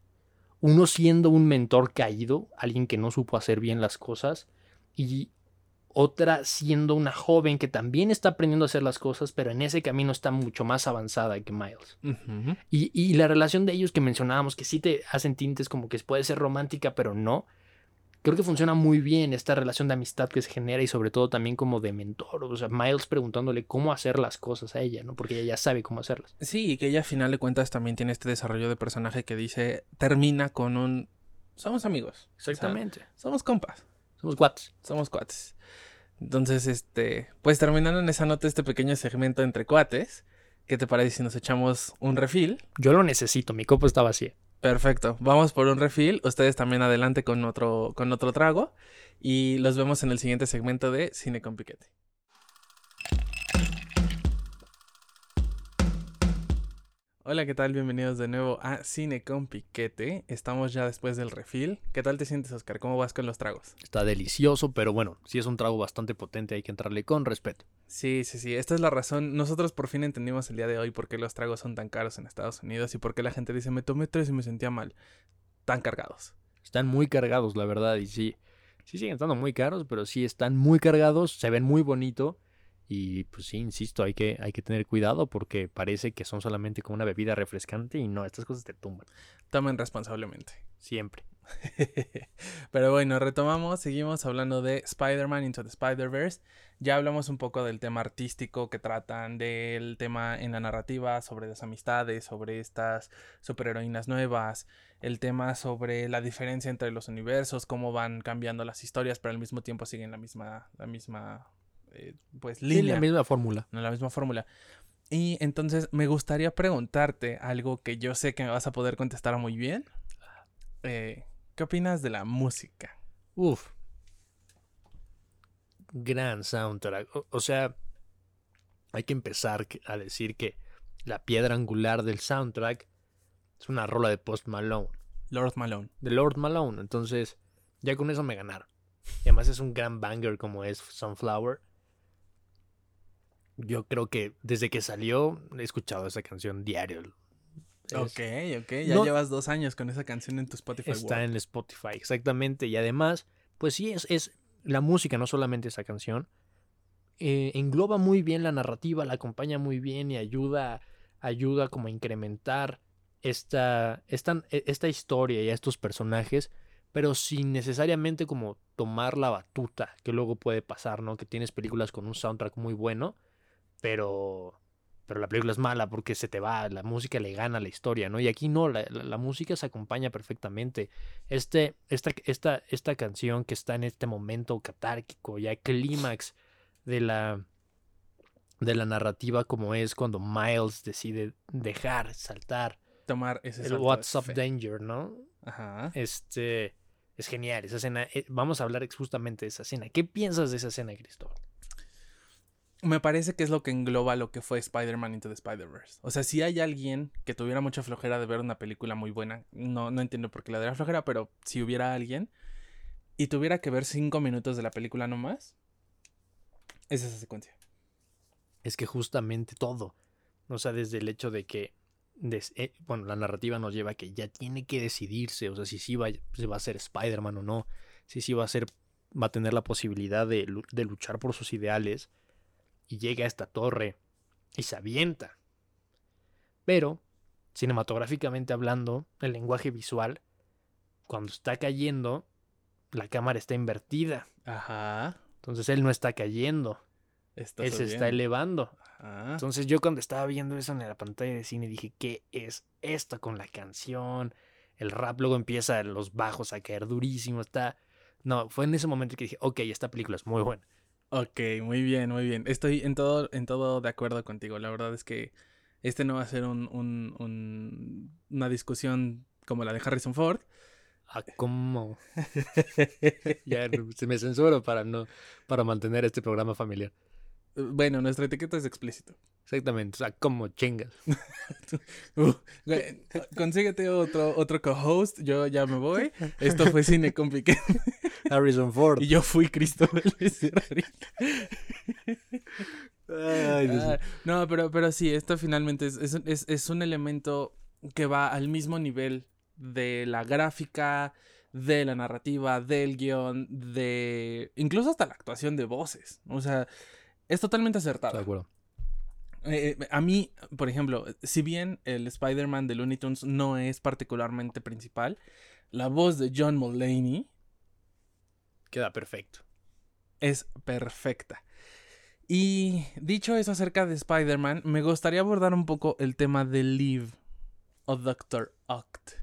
Uno siendo un mentor caído, alguien que no supo hacer bien las cosas, y otra siendo una joven que también está aprendiendo a hacer las cosas, pero en ese camino está mucho más avanzada que Miles. y, y, la relación de ellos que mencionábamos, que sí te hacen tintes como que puede ser romántica, pero no, creo que funciona muy bien esta relación de amistad que se genera y sobre todo también como de mentor, o sea, Miles preguntándole cómo hacer las cosas a ella, ¿no? Porque ella ya sabe cómo hacerlas. Sí, y que ella a final de cuentas también tiene este desarrollo de personaje que dice, termina con un, somos amigos. Exactamente. somos compas. Somos cuates. Somos cuates. Entonces, este, pues terminando en esa nota este pequeño segmento entre cuates, ¿qué te parece si nos echamos un refil? Yo lo necesito, mi copa está vacía. Perfecto. Vamos por un refill. Ustedes también adelante con otro, con otro trago. Y los vemos en el siguiente segmento de Cine con Piquete. Hola, ¿qué tal? Bienvenidos de nuevo a Cine con Piquete. Estamos ya después del refill. ¿Qué tal te sientes, Oscar? ¿Cómo vas con los tragos? Está delicioso, pero bueno, si es un trago bastante potente, hay que entrarle con respeto. Sí, sí, sí. Esta es la razón. Nosotros por fin entendimos el día de hoy por qué los tragos son tan caros en Estados Unidos y por qué la gente dice, me tomé tres y me sentía mal. Tan cargados. Están muy cargados, la verdad, y sí. Sí siguen estando muy caros, pero sí están muy cargados, se ven muy bonito y pues sí, insisto, hay que, hay que tener cuidado porque parece que son solamente como una bebida refrescante y no, estas cosas te tumban. Tomen responsablemente. Siempre. (laughs) Pero bueno, retomamos, seguimos hablando de Spider-Man Into the Spider-Verse. Ya hablamos un poco del tema artístico que tratan, del tema en la narrativa, sobre las amistades, sobre estas superheroínas nuevas, el tema sobre la diferencia entre los universos, cómo van cambiando las historias, pero al mismo tiempo siguen la misma, la misma eh, pues línea. la misma fórmula. No, la misma fórmula. Y entonces me gustaría preguntarte algo que yo sé que me vas a poder contestar muy bien. Eh, ¿Qué opinas de la música? Uf. Gran soundtrack. O, sea, hay que empezar a decir que la piedra angular del soundtrack es una rola de Post Malone. Lord Malone. De Lord Malone. Entonces, ya con eso me ganaron. Y además es un gran banger como es Sunflower yo creo que desde que salió he escuchado esa canción diario. ok, ok. Ya llevas dos años con esa canción en tu Spotify. Está en Spotify, exactamente. Y además, pues sí, es, es la música, no solamente esa canción. Eh, engloba muy bien la narrativa, la acompaña muy bien y ayuda, ayuda como a incrementar esta, esta, e, esta historia y a estos personajes, pero sin necesariamente como tomar la batuta que luego puede pasar, ¿no? Que tienes películas con un soundtrack muy bueno pero pero la película es mala porque se te va, la música le gana la historia, ¿no? Y aquí no, la, música se acompaña perfectamente. Este, esta, esta, esta canción que está en este momento catárquico, ya clímax de la, de la narrativa como es cuando Miles decide dejar, saltar. Tomar ese El What's Up Danger, ¿no? Ajá. Este, es genial, esa escena, eh, vamos a hablar justamente de esa escena. ¿Qué piensas de esa escena, Cristóbal? Me parece que es lo que engloba lo que fue Spider-Man Into the Spider-Verse. O sea, si hay alguien que tuviera mucha flojera de ver una película muy buena, no, no entiendo por qué la daría flojera, pero si hubiera alguien y tuviera que ver cinco minutos de la película nomás, es esa secuencia. Es que justamente todo. O sea, desde el hecho de que des- eh, bueno, la narrativa nos lleva a que ya tiene que decidirse, o sea, si sí va, va a ser Spider-Man o no, si sí va a ser, va a tener la posibilidad de, de luchar por sus ideales, y llega a esta torre y se avienta. Pero, cinematográficamente hablando, el lenguaje visual, cuando está cayendo, la cámara está invertida. Ajá. Entonces él no está cayendo, Está él se está elevando. Ajá. Entonces yo cuando estaba viendo eso en la pantalla de cine dije, ¿qué es esto con la canción? El rap luego empieza los bajos a caer durísimo, está... No, fue en ese momento que dije, ok, esta película es muy buena. Ok, muy bien, muy bien. Estoy en todo, en todo de acuerdo contigo. La verdad es que este no va a ser un, un- un- una discusión como la de Harrison Ford. Ah, ¿cómo? (laughs) (laughs) ya se me censuro para no, para mantener este programa familiar. Bueno, nuestra etiqueta es explícito. Exactamente, o sea, como chingas. (laughs) Uh, consíguete otro, otro co-host. Yo ya me voy. Esto fue Cine con Piqué. (laughs) Harrison Ford. Y yo fui Cristóbal. Ay. Ah, no, pero, pero sí, esto finalmente es, es, es- es un elemento que va al mismo nivel de la gráfica, de la narrativa, del guion, de... incluso hasta la actuación de voces. O sea, es totalmente Estoy acertado. de acuerdo. Eh, eh, a mí, por ejemplo, si bien el Spider-Man de Looney Tunes no es particularmente principal, la voz de John Mulaney Queda perfecto. es perfecta. Y dicho eso acerca de Spider-Man, me gustaría abordar un poco el tema de Liv o Doctor Oct.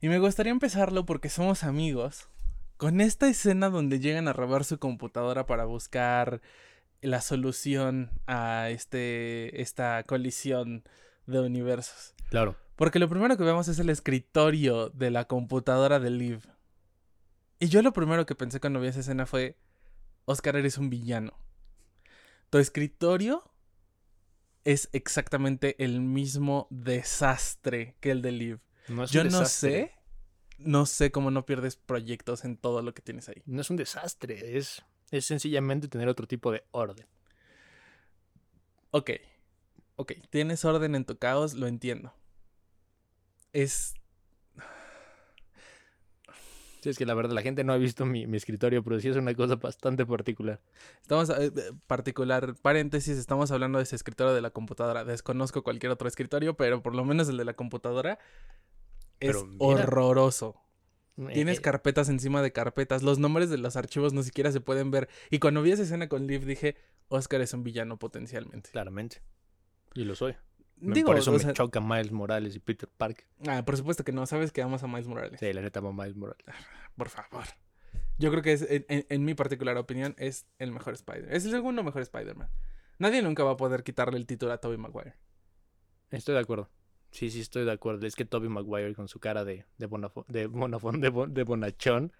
Y me gustaría empezarlo porque somos amigos con esta escena donde llegan a robar su computadora para buscar la solución a este, esta colisión de universos. Claro. Porque lo primero que vemos es el escritorio de la computadora de Liv. Y yo lo primero que pensé cuando vi esa escena fue, Oscar, eres un villano. Tu escritorio es exactamente el mismo desastre que el de Liv. No Yo no sé, no sé cómo no pierdes proyectos en todo lo que tienes ahí. No es un desastre, es, es sencillamente tener otro tipo de orden. Ok, ok, tienes orden en tu caos, lo entiendo. Es Sí, es que la verdad la gente no ha visto mi, mi escritorio, pero sí es una cosa bastante particular. Estamos, eh, eh, particular, paréntesis, estamos hablando de ese escritorio de la computadora. Desconozco cualquier otro escritorio, pero por lo menos el de la computadora es mira. horroroso. Tienes Eh, carpetas encima de carpetas. Los nombres de los archivos no siquiera se pueden ver. Y cuando vi esa escena con Liv dije, Oscar es un villano potencialmente. Claramente. Y lo soy. Digo, por eso o me sea, choca Miles Morales y Peter Parker. ah, por supuesto que no. Sabes que amas a Miles Morales. Sí, la neta, amo a Miles Morales. (laughs) Por favor. Yo creo que es, en, en- en mi particular opinión, es el mejor Spider. Es el segundo mejor Spider-Man. Nadie nunca va a poder quitarle el título a Tobey Maguire. Estoy de acuerdo. Sí, sí, estoy de acuerdo. Es que Toby Maguire con su cara de, de, de, bonafón- de, bon- de bonachón,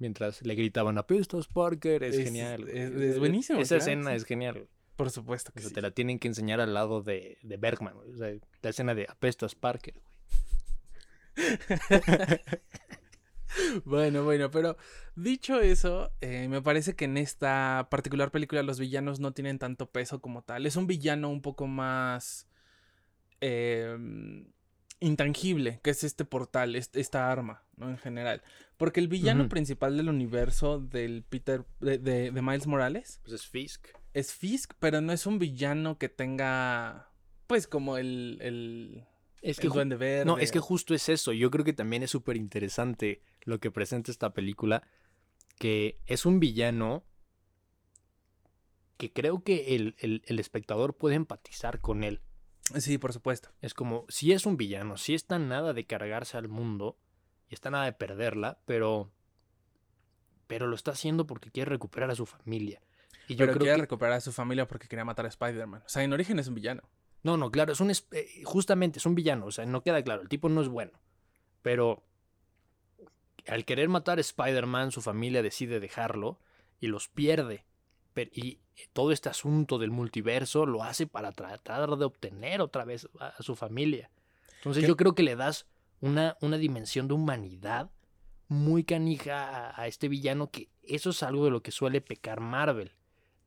mientras le gritaban a pistas Parker, es, Es- genial. es- es buenísimo, Esa claro, escena sí. es genial. Por supuesto O que sea, sí. te la tienen que enseñar al lado de, de Bergman. güey. O sea, la escena de apestas Parker. güey. (laughs) Bueno, bueno, pero dicho eso, eh, me parece que en esta particular película los villanos no tienen tanto peso como tal. Es un villano un poco más eh, intangible, que es este portal, est- esta arma, ¿no? En general. Porque el villano principal del universo del Peter, de, de- de Miles Morales, Pues es Fisk. es Fisk, pero no es un villano que tenga, pues, como el, el, Es el que ju- Duende Verde. No, es que justo es eso. Yo creo que también es súper interesante lo que presenta esta película. Que es un villano que creo que el, el- el espectador puede empatizar con él. Sí, por supuesto. Es como, si es un villano, si está nada de cargarse al mundo y está nada de perderla, pero. Pero lo está haciendo porque quiere recuperar a su familia. Y yo Pero creo quiere que. recuperar a su familia porque quería matar a Spider-Man. O sea, en origen es un villano. No, no, claro, es un. es- eh, justamente, es un villano. O sea, no queda claro. El tipo no es bueno. Pero. Al querer matar a Spider-Man, su familia decide dejarlo y los pierde. Pero- y todo este asunto del multiverso lo hace para tratar de obtener otra vez a, su familia. Entonces ¿Qué? yo creo que le das una, una dimensión de humanidad muy canija a, a este villano que eso es algo de lo que suele pecar Marvel.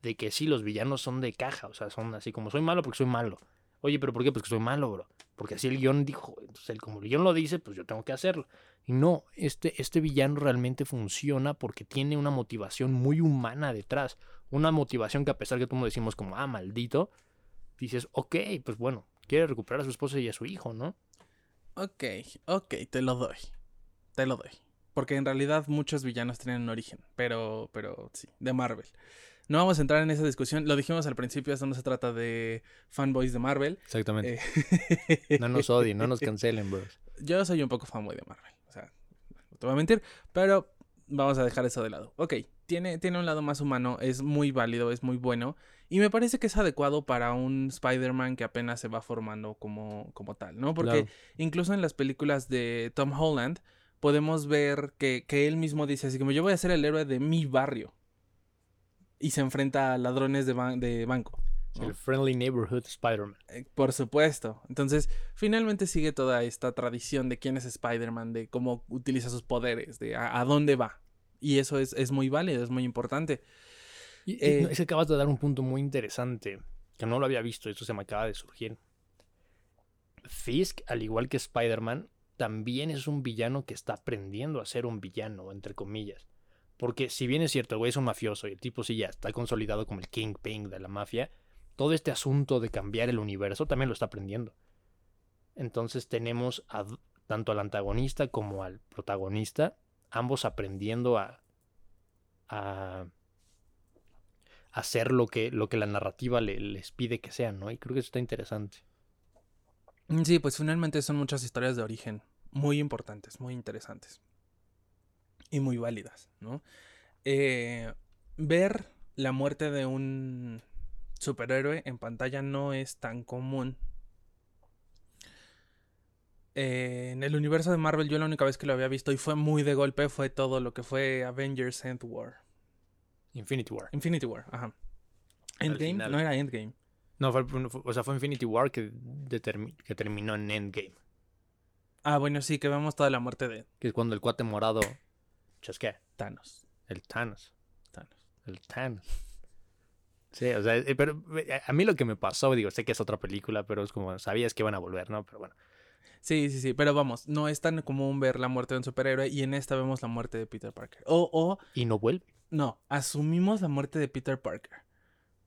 De que sí, los villanos son de caja, o sea, son así como soy malo porque soy malo. Oye, pero ¿por qué? Pues que soy malo, bro. Porque así el guion dijo. Entonces, el, como el guion lo dice, pues yo tengo que hacerlo. Y no, este, este villano realmente funciona porque tiene una motivación muy humana detrás. Una motivación que a pesar que tú decimos como, ah, maldito, dices, ok, pues bueno, quiere recuperar a su esposa y a su hijo, ¿no? Ok, ok, te lo doy. Te lo doy. Porque en realidad muchos villanos tienen un origen, pero, pero sí, de Marvel. No vamos a entrar en esa discusión. Lo dijimos al principio, esto no se trata de fanboys de Marvel. Exactamente. Eh, no nos odien, no nos (laughs) cancelen, bros. Yo soy un poco fanboy de Marvel. O sea, no te voy a mentir, pero vamos a dejar eso de lado. Ok, tiene, tiene un lado más humano, es muy válido, es muy bueno. Y me parece que es adecuado para un Spider-Man que apenas se va formando como, como tal, ¿no? Porque incluso en las películas de Tom Holland podemos ver que, que él mismo dice así como yo voy a ser el héroe de mi barrio y se enfrenta a ladrones de, de banco. El Friendly Neighborhood Spider-Man. Eh, por supuesto. Entonces, finalmente sigue toda esta tradición de quién es Spider-Man, de cómo utiliza sus poderes, de a, dónde va. Y eso es, muy válido, es muy importante. Y, eh, es que acabas de dar un punto muy interesante, que no lo había visto, esto se me acaba de surgir. Fisk, al igual que Spider-Man, también es un villano que está aprendiendo a ser un villano, entre comillas. Porque si bien es cierto, el güey es un mafioso y el tipo sí ya está consolidado como el kingpin de la mafia, todo este asunto de cambiar el universo también lo está aprendiendo. Entonces tenemos tanto al antagonista como al protagonista, ambos aprendiendo a, hacer lo que, lo que la narrativa les pide que sean, ¿no? Y creo que eso está interesante. Sí, pues finalmente son muchas historias de origen muy importantes, muy interesantes y muy válidas, ¿no? Eh, ver la muerte de un superhéroe en pantalla no es tan común. Eh, en el universo de Marvel yo la única vez que lo había visto y fue muy de golpe fue todo lo que fue Avengers End War. Infinity War. Infinity War, ajá. Endgame no era Endgame. No, fue, o sea, fue Infinity War que, que terminó en Endgame. Ah, bueno, sí, que vemos toda la muerte de... Que es cuando el cuate morado qué? Thanos. El Thanos. Thanos. El Thanos. Sí, o sea, eh, pero eh, a mí lo que me pasó, digo, sé que es otra película, pero es como, sabías que iban a volver, ¿no? Pero bueno. Sí, sí, sí, pero vamos, no es tan común ver la muerte de un superhéroe y en esta vemos la muerte de Peter Parker. O, o... ¿Y no vuelve? No, asumimos la muerte de Peter Parker.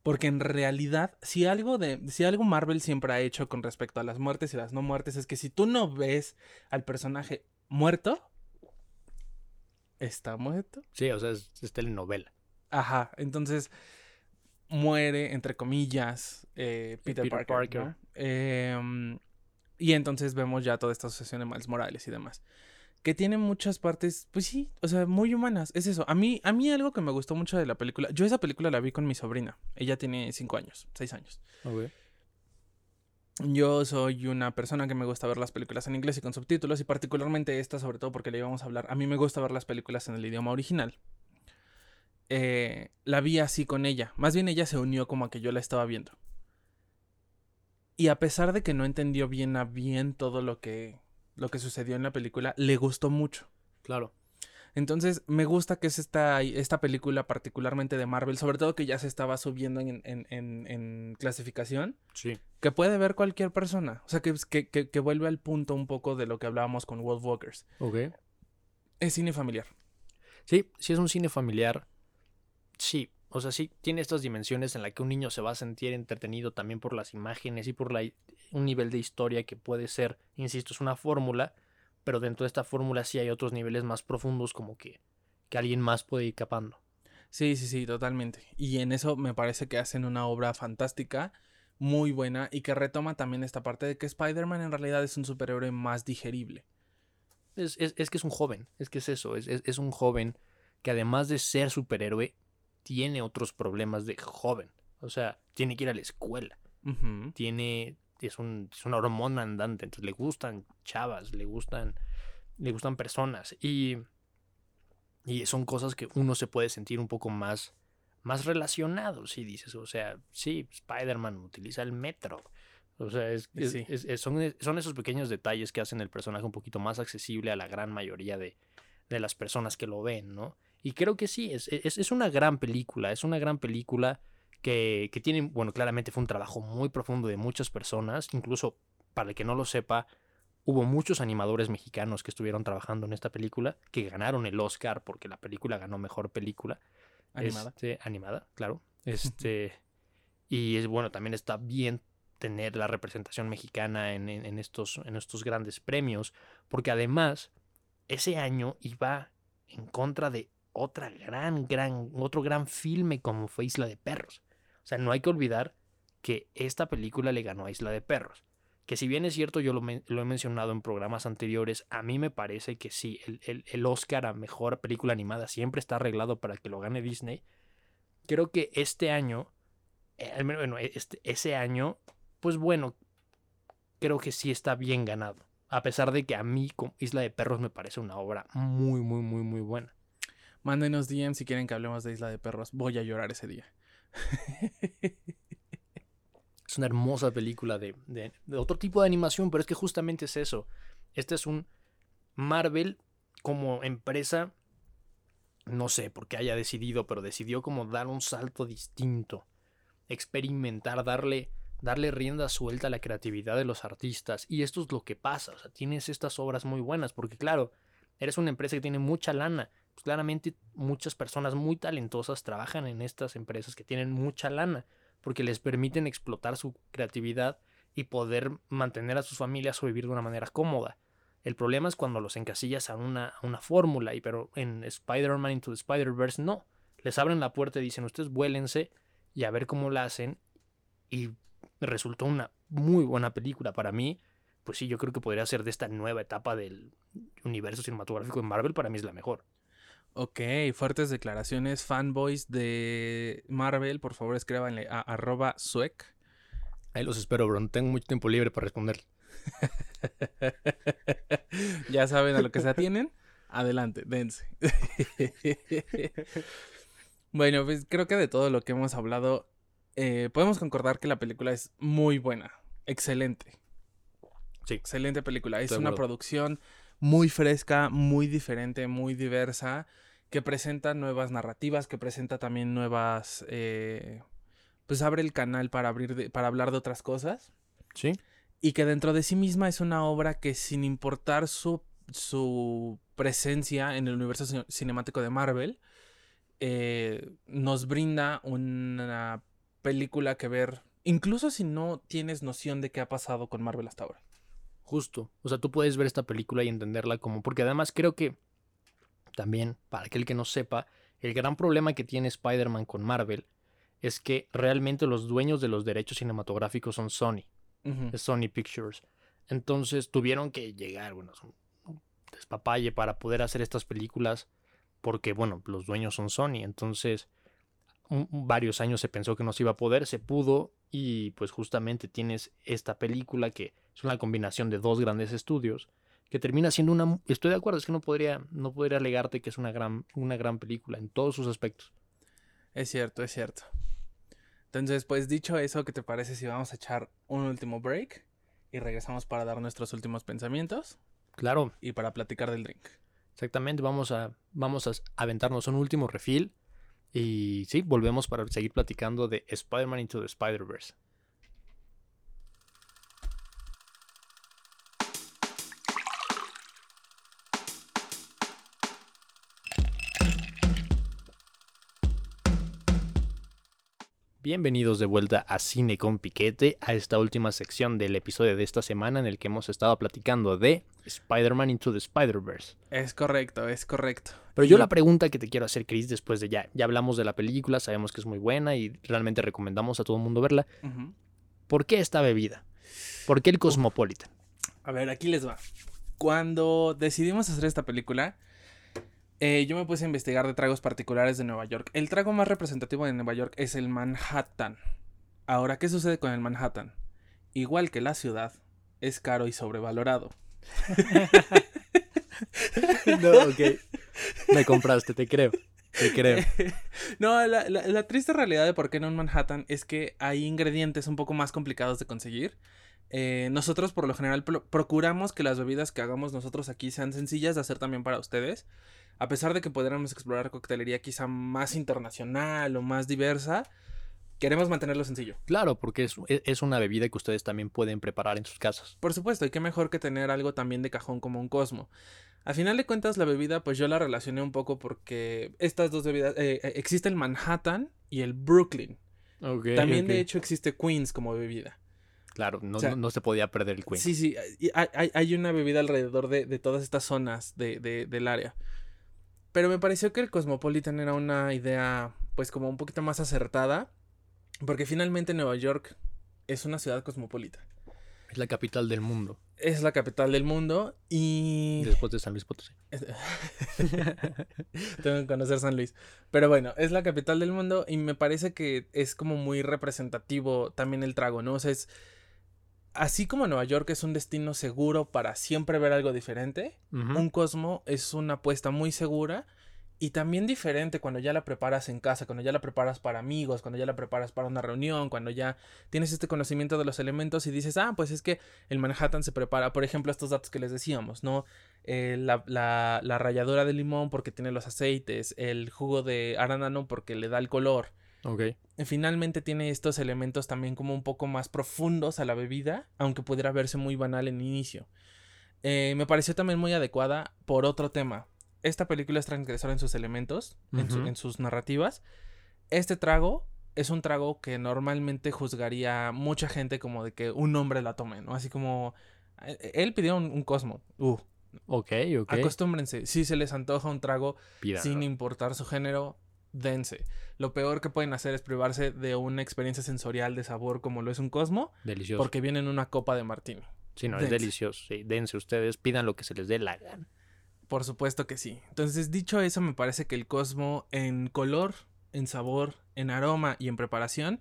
Porque en realidad, si algo de, si algo Marvel siempre ha hecho con respecto a las muertes y las no muertes, es que si tú no ves al personaje muerto, está muerto. Sí, o sea, es, telenovela. Ajá, entonces muere, entre comillas, eh, Peter, Parker. Em, y entonces vemos ya toda esta asociación de Miles Morales y demás. Que tiene muchas partes, pues sí, o sea, muy humanas. Es eso. A mí, a mí algo que me gustó mucho de la película. Yo esa película la vi con mi sobrina. Ella tiene cinco años, seis años. Okay. Yo soy una persona que me gusta ver las películas en inglés y con subtítulos y particularmente esta sobre todo porque le íbamos a hablar. A mí me gusta ver las películas en el idioma original. Eh, la vi así con ella. Más bien ella se unió como a que yo la estaba viendo. Y a pesar de que no entendió bien a bien todo lo que, lo que sucedió en la película, le gustó mucho. Claro. Entonces, me gusta que es esta, esta película particularmente de Marvel, sobre todo que ya se estaba subiendo en, en, en, clasificación. Sí. Que puede ver cualquier persona. O sea, que, que, que, vuelve al punto un poco de lo que hablábamos con Wolf Walkers. Ok. Es cine familiar. Sí, sí es un cine familiar. Sí, o sea, sí tiene estas dimensiones en las que un niño se va a sentir entretenido también por las imágenes y por la, un nivel de historia que puede ser, insisto, es una fórmula pero dentro de esta fórmula sí hay otros niveles más profundos como que, que alguien más puede ir capando. Sí, sí, sí, totalmente. Y en eso me parece que hacen una obra fantástica, muy buena, y que retoma también esta parte de que Spider-Man en realidad es un superhéroe más digerible. Es, es, es, que es un joven, es que es eso, es, es, un joven que además de ser superhéroe, tiene otros problemas de joven. O sea, tiene que ir a la escuela. Tiene es, un, es una hormona andante, entonces le gustan chavas, le gustan, le gustan personas y, y son cosas que uno se puede sentir un poco más, más relacionado, si dices, o sea, sí, Spider-Man utiliza el metro. O sea, es, son, son, esos pequeños detalles que hacen el personaje un poquito más accesible a la gran mayoría de, de las personas que lo ven, ¿no? Y creo que sí, es, es, una gran película, es una gran película que, que tienen, bueno, claramente fue un trabajo muy profundo de muchas personas, incluso para el que no lo sepa, hubo muchos animadores mexicanos que estuvieron trabajando en esta película, que ganaron el Oscar porque la película ganó mejor película. Animada. Este, animada, claro. (laughs) Este, y es bueno, también está bien tener la representación mexicana en, en- en estos, en estos grandes premios, porque además ese año iba en contra de otra gran, gran, otro gran filme como fue Isla de Perros. O sea, no hay que olvidar que esta película le ganó a Isla de Perros. Que si bien es cierto, yo lo, he mencionado en programas anteriores, a mí me parece que sí, el, el- el Oscar a Mejor Película Animada siempre está arreglado para que lo gane Disney. Creo que este año, eh, bueno, este, ese año, pues bueno, creo que sí está bien ganado. A pesar de que a mí Isla de Perros me parece una obra muy, muy, muy, muy buena. Mándenos DM si quieren que hablemos de Isla de Perros. Voy a llorar ese día. (laughs) Es una hermosa película de, otro tipo de animación, pero es que justamente es eso. Este es un Marvel como empresa, no sé por qué haya decidido, pero decidió como dar un salto distinto, experimentar, darle, darle rienda suelta a la creatividad de los artistas. Y esto es lo que pasa, o sea, tienes estas obras muy buenas, porque claro, eres una empresa que tiene mucha lana. Pues claramente muchas personas muy talentosas trabajan en estas empresas que tienen mucha lana porque les permiten explotar su creatividad y poder mantener a sus familias o vivir de una manera cómoda. El problema es cuando los encasillas a una, fórmula, y pero en Spider-Man Into the Spider-Verse no. Les abren la puerta y dicen, ustedes vuélense y a ver cómo la hacen. Y resultó una muy buena película para mí. Pues sí, yo creo que podría ser de esta nueva etapa del universo cinematográfico de Marvel, para mí es la mejor. Ok, fuertes declaraciones. Fanboys de Marvel, por favor escríbanle a arroba suec. Ahí los espero, bro. No tengo mucho tiempo libre para responder. (laughs) ya saben a lo que se atienen. Adelante, dense. (laughs) bueno, pues creo que de todo lo que hemos hablado, eh, podemos concordar que la película es muy buena. Excelente. Sí. Excelente película. Es una producción muy fresca, muy diferente, muy diversa, que presenta nuevas narrativas, que presenta también nuevas... eh, pues abre el canal para, abrir de- para hablar de otras cosas Sí. y que dentro de sí misma es una obra que sin importar su, su presencia en el universo cine- cinemático de Marvel, eh, nos brinda una película que ver, incluso si no tienes noción de qué ha pasado con Marvel hasta ahora. Justo. O sea, tú puedes ver esta película y entenderla como. Porque además creo que también, para aquel que no sepa, el gran problema que tiene Spider-Man con Marvel es que realmente los dueños de los derechos cinematográficos son Sony. Es Sony Pictures. Entonces tuvieron que llegar, bueno, es un un despapalle para poder hacer estas películas. Porque, bueno, los dueños son Sony. Entonces, un- un- varios años se pensó que no se iba a poder, se pudo. Y pues justamente tienes esta película que es una combinación de dos grandes estudios. Que termina siendo una. Estoy de acuerdo, es que no podría, no podría alegarte que es una gran, una gran película en todos sus aspectos. Es cierto, es cierto. Entonces, pues dicho eso, ¿qué te parece si vamos a echar un último break y regresamos para dar nuestros últimos pensamientos Claro, y para platicar del drink? Exactamente, vamos a, vamos a aventarnos un último refill. Y sí, volvemos para seguir platicando de Spider-Man Into the Spider-Verse. Bienvenidos de vuelta a Cine con Piquete, a esta última sección del episodio de esta semana en el que hemos estado platicando de Spider-Man Into the Spider-Verse. Es correcto, es correcto. Pero yo la pregunta que te quiero hacer, Chris, después de ya, ya hablamos de la película, sabemos que es muy buena y realmente recomendamos a todo el mundo verla. ¿Por qué esta bebida? ¿Por qué el Cosmopolitan? A ver, aquí les va. Cuando decidimos hacer esta película, eh, yo me puse a investigar de tragos particulares de Nueva York. El trago más representativo de Nueva York es el Manhattan. Ahora, ¿qué sucede con el Manhattan? Igual que la ciudad, es caro y sobrevalorado. (laughs) no, ok. Me compraste, te creo. Te creo. (laughs) no, la, la- la triste realidad de por qué no en Manhattan es que hay ingredientes un poco más complicados de conseguir. Eh, nosotros por lo general pro- procuramos que las bebidas que hagamos nosotros aquí sean sencillas de hacer también para ustedes. A pesar de que podríamos explorar coctelería quizá más internacional o más diversa, queremos mantenerlo sencillo. Claro, porque es, e, es, una bebida que ustedes también pueden preparar en sus casas. Por supuesto, y qué mejor que tener algo también de cajón como un Cosmo. A final de cuentas, la bebida, pues yo la relacioné un poco porque estas dos bebidas, eh, eh, existe el Manhattan y el Brooklyn. también, de hecho, existe Queens como bebida. Claro, no, no, se podía perder el Queens. Sí, sí, hay, hay una bebida alrededor de, de todas estas zonas de, de, del área. Pero me pareció que el Cosmopolitan era una idea, pues como un poquito más acertada porque finalmente Nueva York es una ciudad cosmopolita. Es la capital del mundo. Es la capital del mundo y... Después de San Luis Potosí. (laughs) Tengo que conocer San Luis. Pero bueno, es la capital del mundo y me parece que es como muy representativo también el trago, ¿no? O sea, es... Así como Nueva York es un destino seguro para siempre ver algo diferente, un Cosmo es una apuesta muy segura y también diferente cuando ya la preparas en casa, cuando ya la preparas para amigos, cuando ya la preparas para una reunión, cuando ya tienes este conocimiento de los elementos y dices, ah, pues es que el Manhattan se prepara, por ejemplo, estos datos que les decíamos, ¿no? Eh, la, la, la, ralladura de limón porque tiene los aceites, el jugo de arándano porque le da el color. Ok. Finalmente tiene estos elementos también como un poco más profundos a la bebida, aunque pudiera verse muy banal en inicio. Eh, me pareció también muy adecuada por otro tema esta película es transgresora en sus elementos, en, sus narrativas. Este trago es un trago que normalmente juzgaría mucha gente como de que un hombre la tome, ¿no? Así como... Eh, él pidió un, Cosmo. Uh. Ok, ok. Acostúmbrense. Si se les antoja un trago sin importar su género, dense. Lo peor que pueden hacer es privarse de una experiencia sensorial de sabor como lo es un Cosmo. Delicioso. Porque viene en una copa de martini. Sí, no, es delicioso. Sí, dense ustedes, pidan lo que se les dé la gana. Por supuesto que sí. Entonces, dicho eso, me parece que el Cosmo en color, en sabor, en aroma y en preparación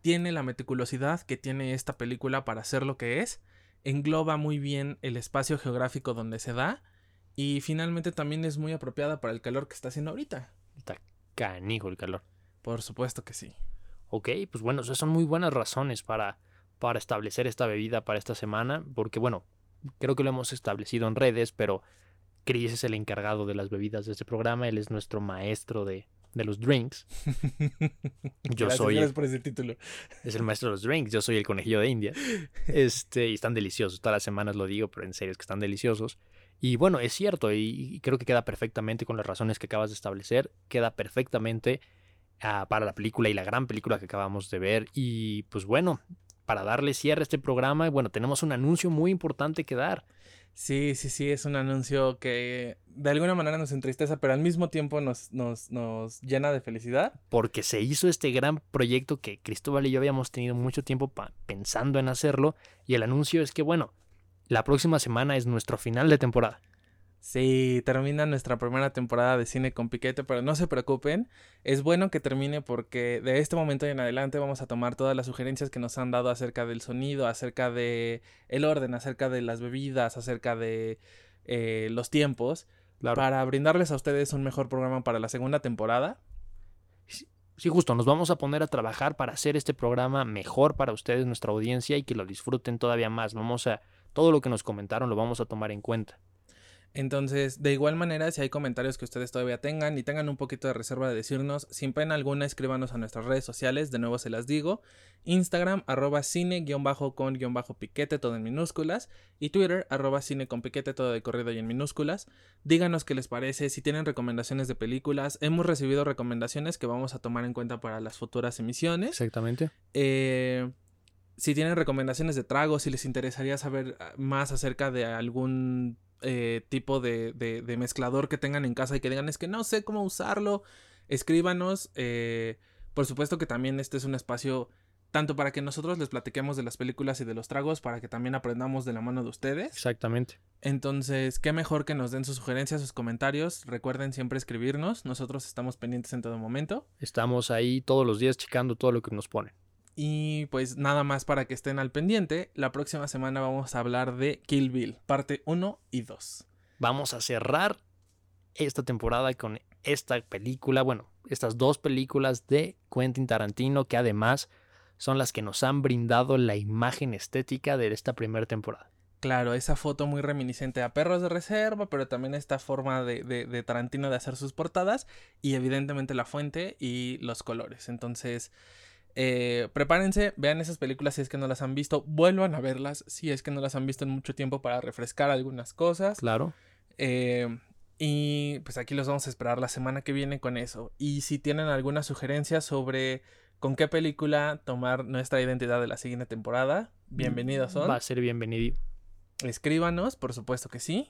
tiene la meticulosidad que tiene esta película para ser lo que es. Engloba muy bien el espacio geográfico donde se da. Y finalmente también es muy apropiada para el calor que está haciendo ahorita. Está canijo el calor. Por supuesto que sí. Ok, pues bueno, esas son muy buenas razones para, para establecer esta bebida para esta semana. Porque bueno, creo que lo hemos establecido en redes, pero Chris es el encargado de las bebidas de este programa, él es nuestro maestro de, los drinks. (laughs) Yo soy. Gracias por ese título. (laughs) Es el maestro de los drinks, yo soy el conejillo de India. (laughs) Este, y están deliciosos, todas las semanas lo digo, pero en serio es que están deliciosos. Y bueno, es cierto, y, creo que queda perfectamente con las razones que acabas de establecer, queda perfectamente ah, para la película y la gran película que acabamos de ver. Y pues bueno, para darle cierre a este programa, bueno, tenemos un anuncio muy importante que dar. Sí, sí, sí, es un anuncio que de alguna manera nos entristece, pero al mismo tiempo nos, nos, llena de felicidad. Porque se hizo este gran proyecto que Cristóbal y yo habíamos tenido mucho tiempo pensando en hacerlo. Y el anuncio es que, bueno, la próxima semana es nuestro final de temporada. Sí, termina nuestra primera temporada de cine con piquete, pero no se preocupen, es bueno que termine porque de este momento en adelante vamos a tomar todas las sugerencias que nos han dado acerca del sonido, acerca de el orden, acerca de las bebidas, acerca de eh, los tiempos, para brindarles a ustedes un mejor programa para la segunda temporada. Sí, justo, nos vamos a poner a trabajar para hacer este programa mejor para ustedes, nuestra audiencia, y que lo disfruten todavía más. Vamos a, todo lo que nos comentaron lo vamos a tomar en cuenta. Entonces, de igual manera, si hay comentarios que ustedes todavía tengan y tengan un poquito de reserva de decirnos, sin pena alguna, escríbanos a nuestras redes sociales, de nuevo se las digo, Instagram, arroba cine-con-piquete, todo en minúsculas, y Twitter, arroba cine con piquete, todo de corrido y en minúsculas. Díganos qué les parece, si tienen recomendaciones de películas, hemos recibido recomendaciones que vamos a tomar en cuenta para las futuras emisiones. Exactamente. Eh, si tienen recomendaciones de tragos, si les interesaría saber ah, más acerca de algún eh, tipo de, de, mezclador que tengan en casa y que digan es que no sé cómo usarlo, escríbanos. Eh, por supuesto que también este es un espacio tanto para que nosotros les platiquemos de las películas y de los tragos, para que también aprendamos de la mano de ustedes. Exactamente. Entonces, qué mejor que nos den sus sugerencias, sus comentarios. Recuerden siempre escribirnos. Nosotros estamos pendientes en todo momento. Estamos ahí todos los días checando todo lo que nos ponen. Y pues nada más para que estén al pendiente, la próxima semana vamos a hablar de Kill Bill, parte 1 y 2. Vamos a cerrar esta temporada con esta película, bueno, estas dos películas de Quentin Tarantino que además son las que nos han brindado la imagen estética de esta primera temporada. Claro, esa foto muy reminiscente a Perros de Reserva, pero también esta forma de, de Tarantino de hacer sus portadas y evidentemente la fuente y los colores. Entonces, Eh, prepárense, vean esas películas si es que no las han visto, vuelvan a verlas si es que no las han visto en mucho tiempo para refrescar algunas cosas. Claro. Eh, y pues aquí los vamos a esperar la semana que viene con eso. Y si tienen alguna sugerencia sobre con qué película tomar nuestra identidad de la siguiente temporada, bienvenidos son. Va a ser bienvenido. Escríbanos, por supuesto que sí.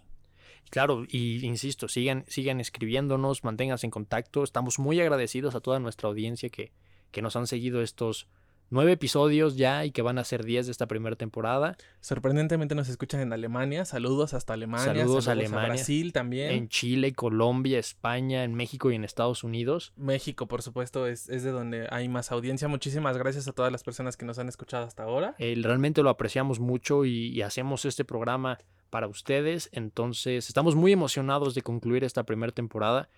Claro, y insisto, sigan, sigan escribiéndonos, manténganse en contacto. Estamos muy agradecidos a toda nuestra audiencia que, que nos han seguido estos nueve episodios ya y que van a ser diez de esta primera temporada. Sorprendentemente nos escuchan en Alemania. Saludos hasta Alemania. Saludos, a Alemania. Brasil también. En Chile, Colombia, España, en México y en Estados Unidos. México, por supuesto, es, es de donde hay más audiencia. Muchísimas gracias a todas las personas que nos han escuchado hasta ahora. realmente lo apreciamos mucho y hacemos este programa para ustedes. Entonces, estamos muy emocionados de concluir esta primera temporada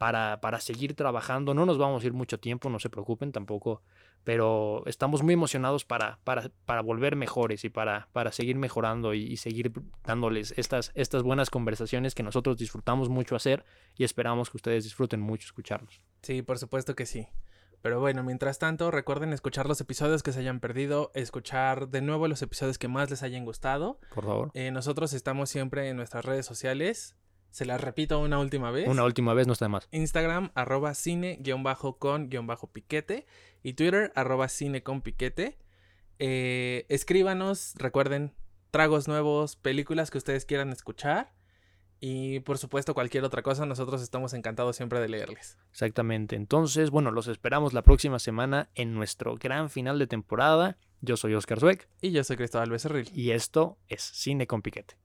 para, para seguir trabajando. No nos vamos a ir mucho tiempo, no se preocupen tampoco, pero estamos muy emocionados para, para, para volver mejores y para, para seguir mejorando y, seguir dándoles estas, estas buenas conversaciones que nosotros disfrutamos mucho hacer y esperamos que ustedes disfruten mucho escucharnos. Sí, por supuesto que sí. Pero bueno, mientras tanto, recuerden escuchar los episodios que se hayan perdido, escuchar de nuevo los episodios que más les hayan gustado. Por favor. Eh, nosotros estamos siempre en nuestras redes sociales. Se las repito una última vez. Una última vez, no está de más. Instagram, arroba cine-con-piquete. Y Twitter, arroba cine con piquete. Eh, escríbanos, recuerden, tragos nuevos, películas que ustedes quieran escuchar. Y por supuesto, cualquier otra cosa, nosotros estamos encantados siempre de leerles. Exactamente. Entonces, bueno, los esperamos la próxima semana en nuestro gran final de temporada. Yo soy Oscar Zueck. Y yo soy Cristóbal Becerril. Y esto es Cine con Piquete.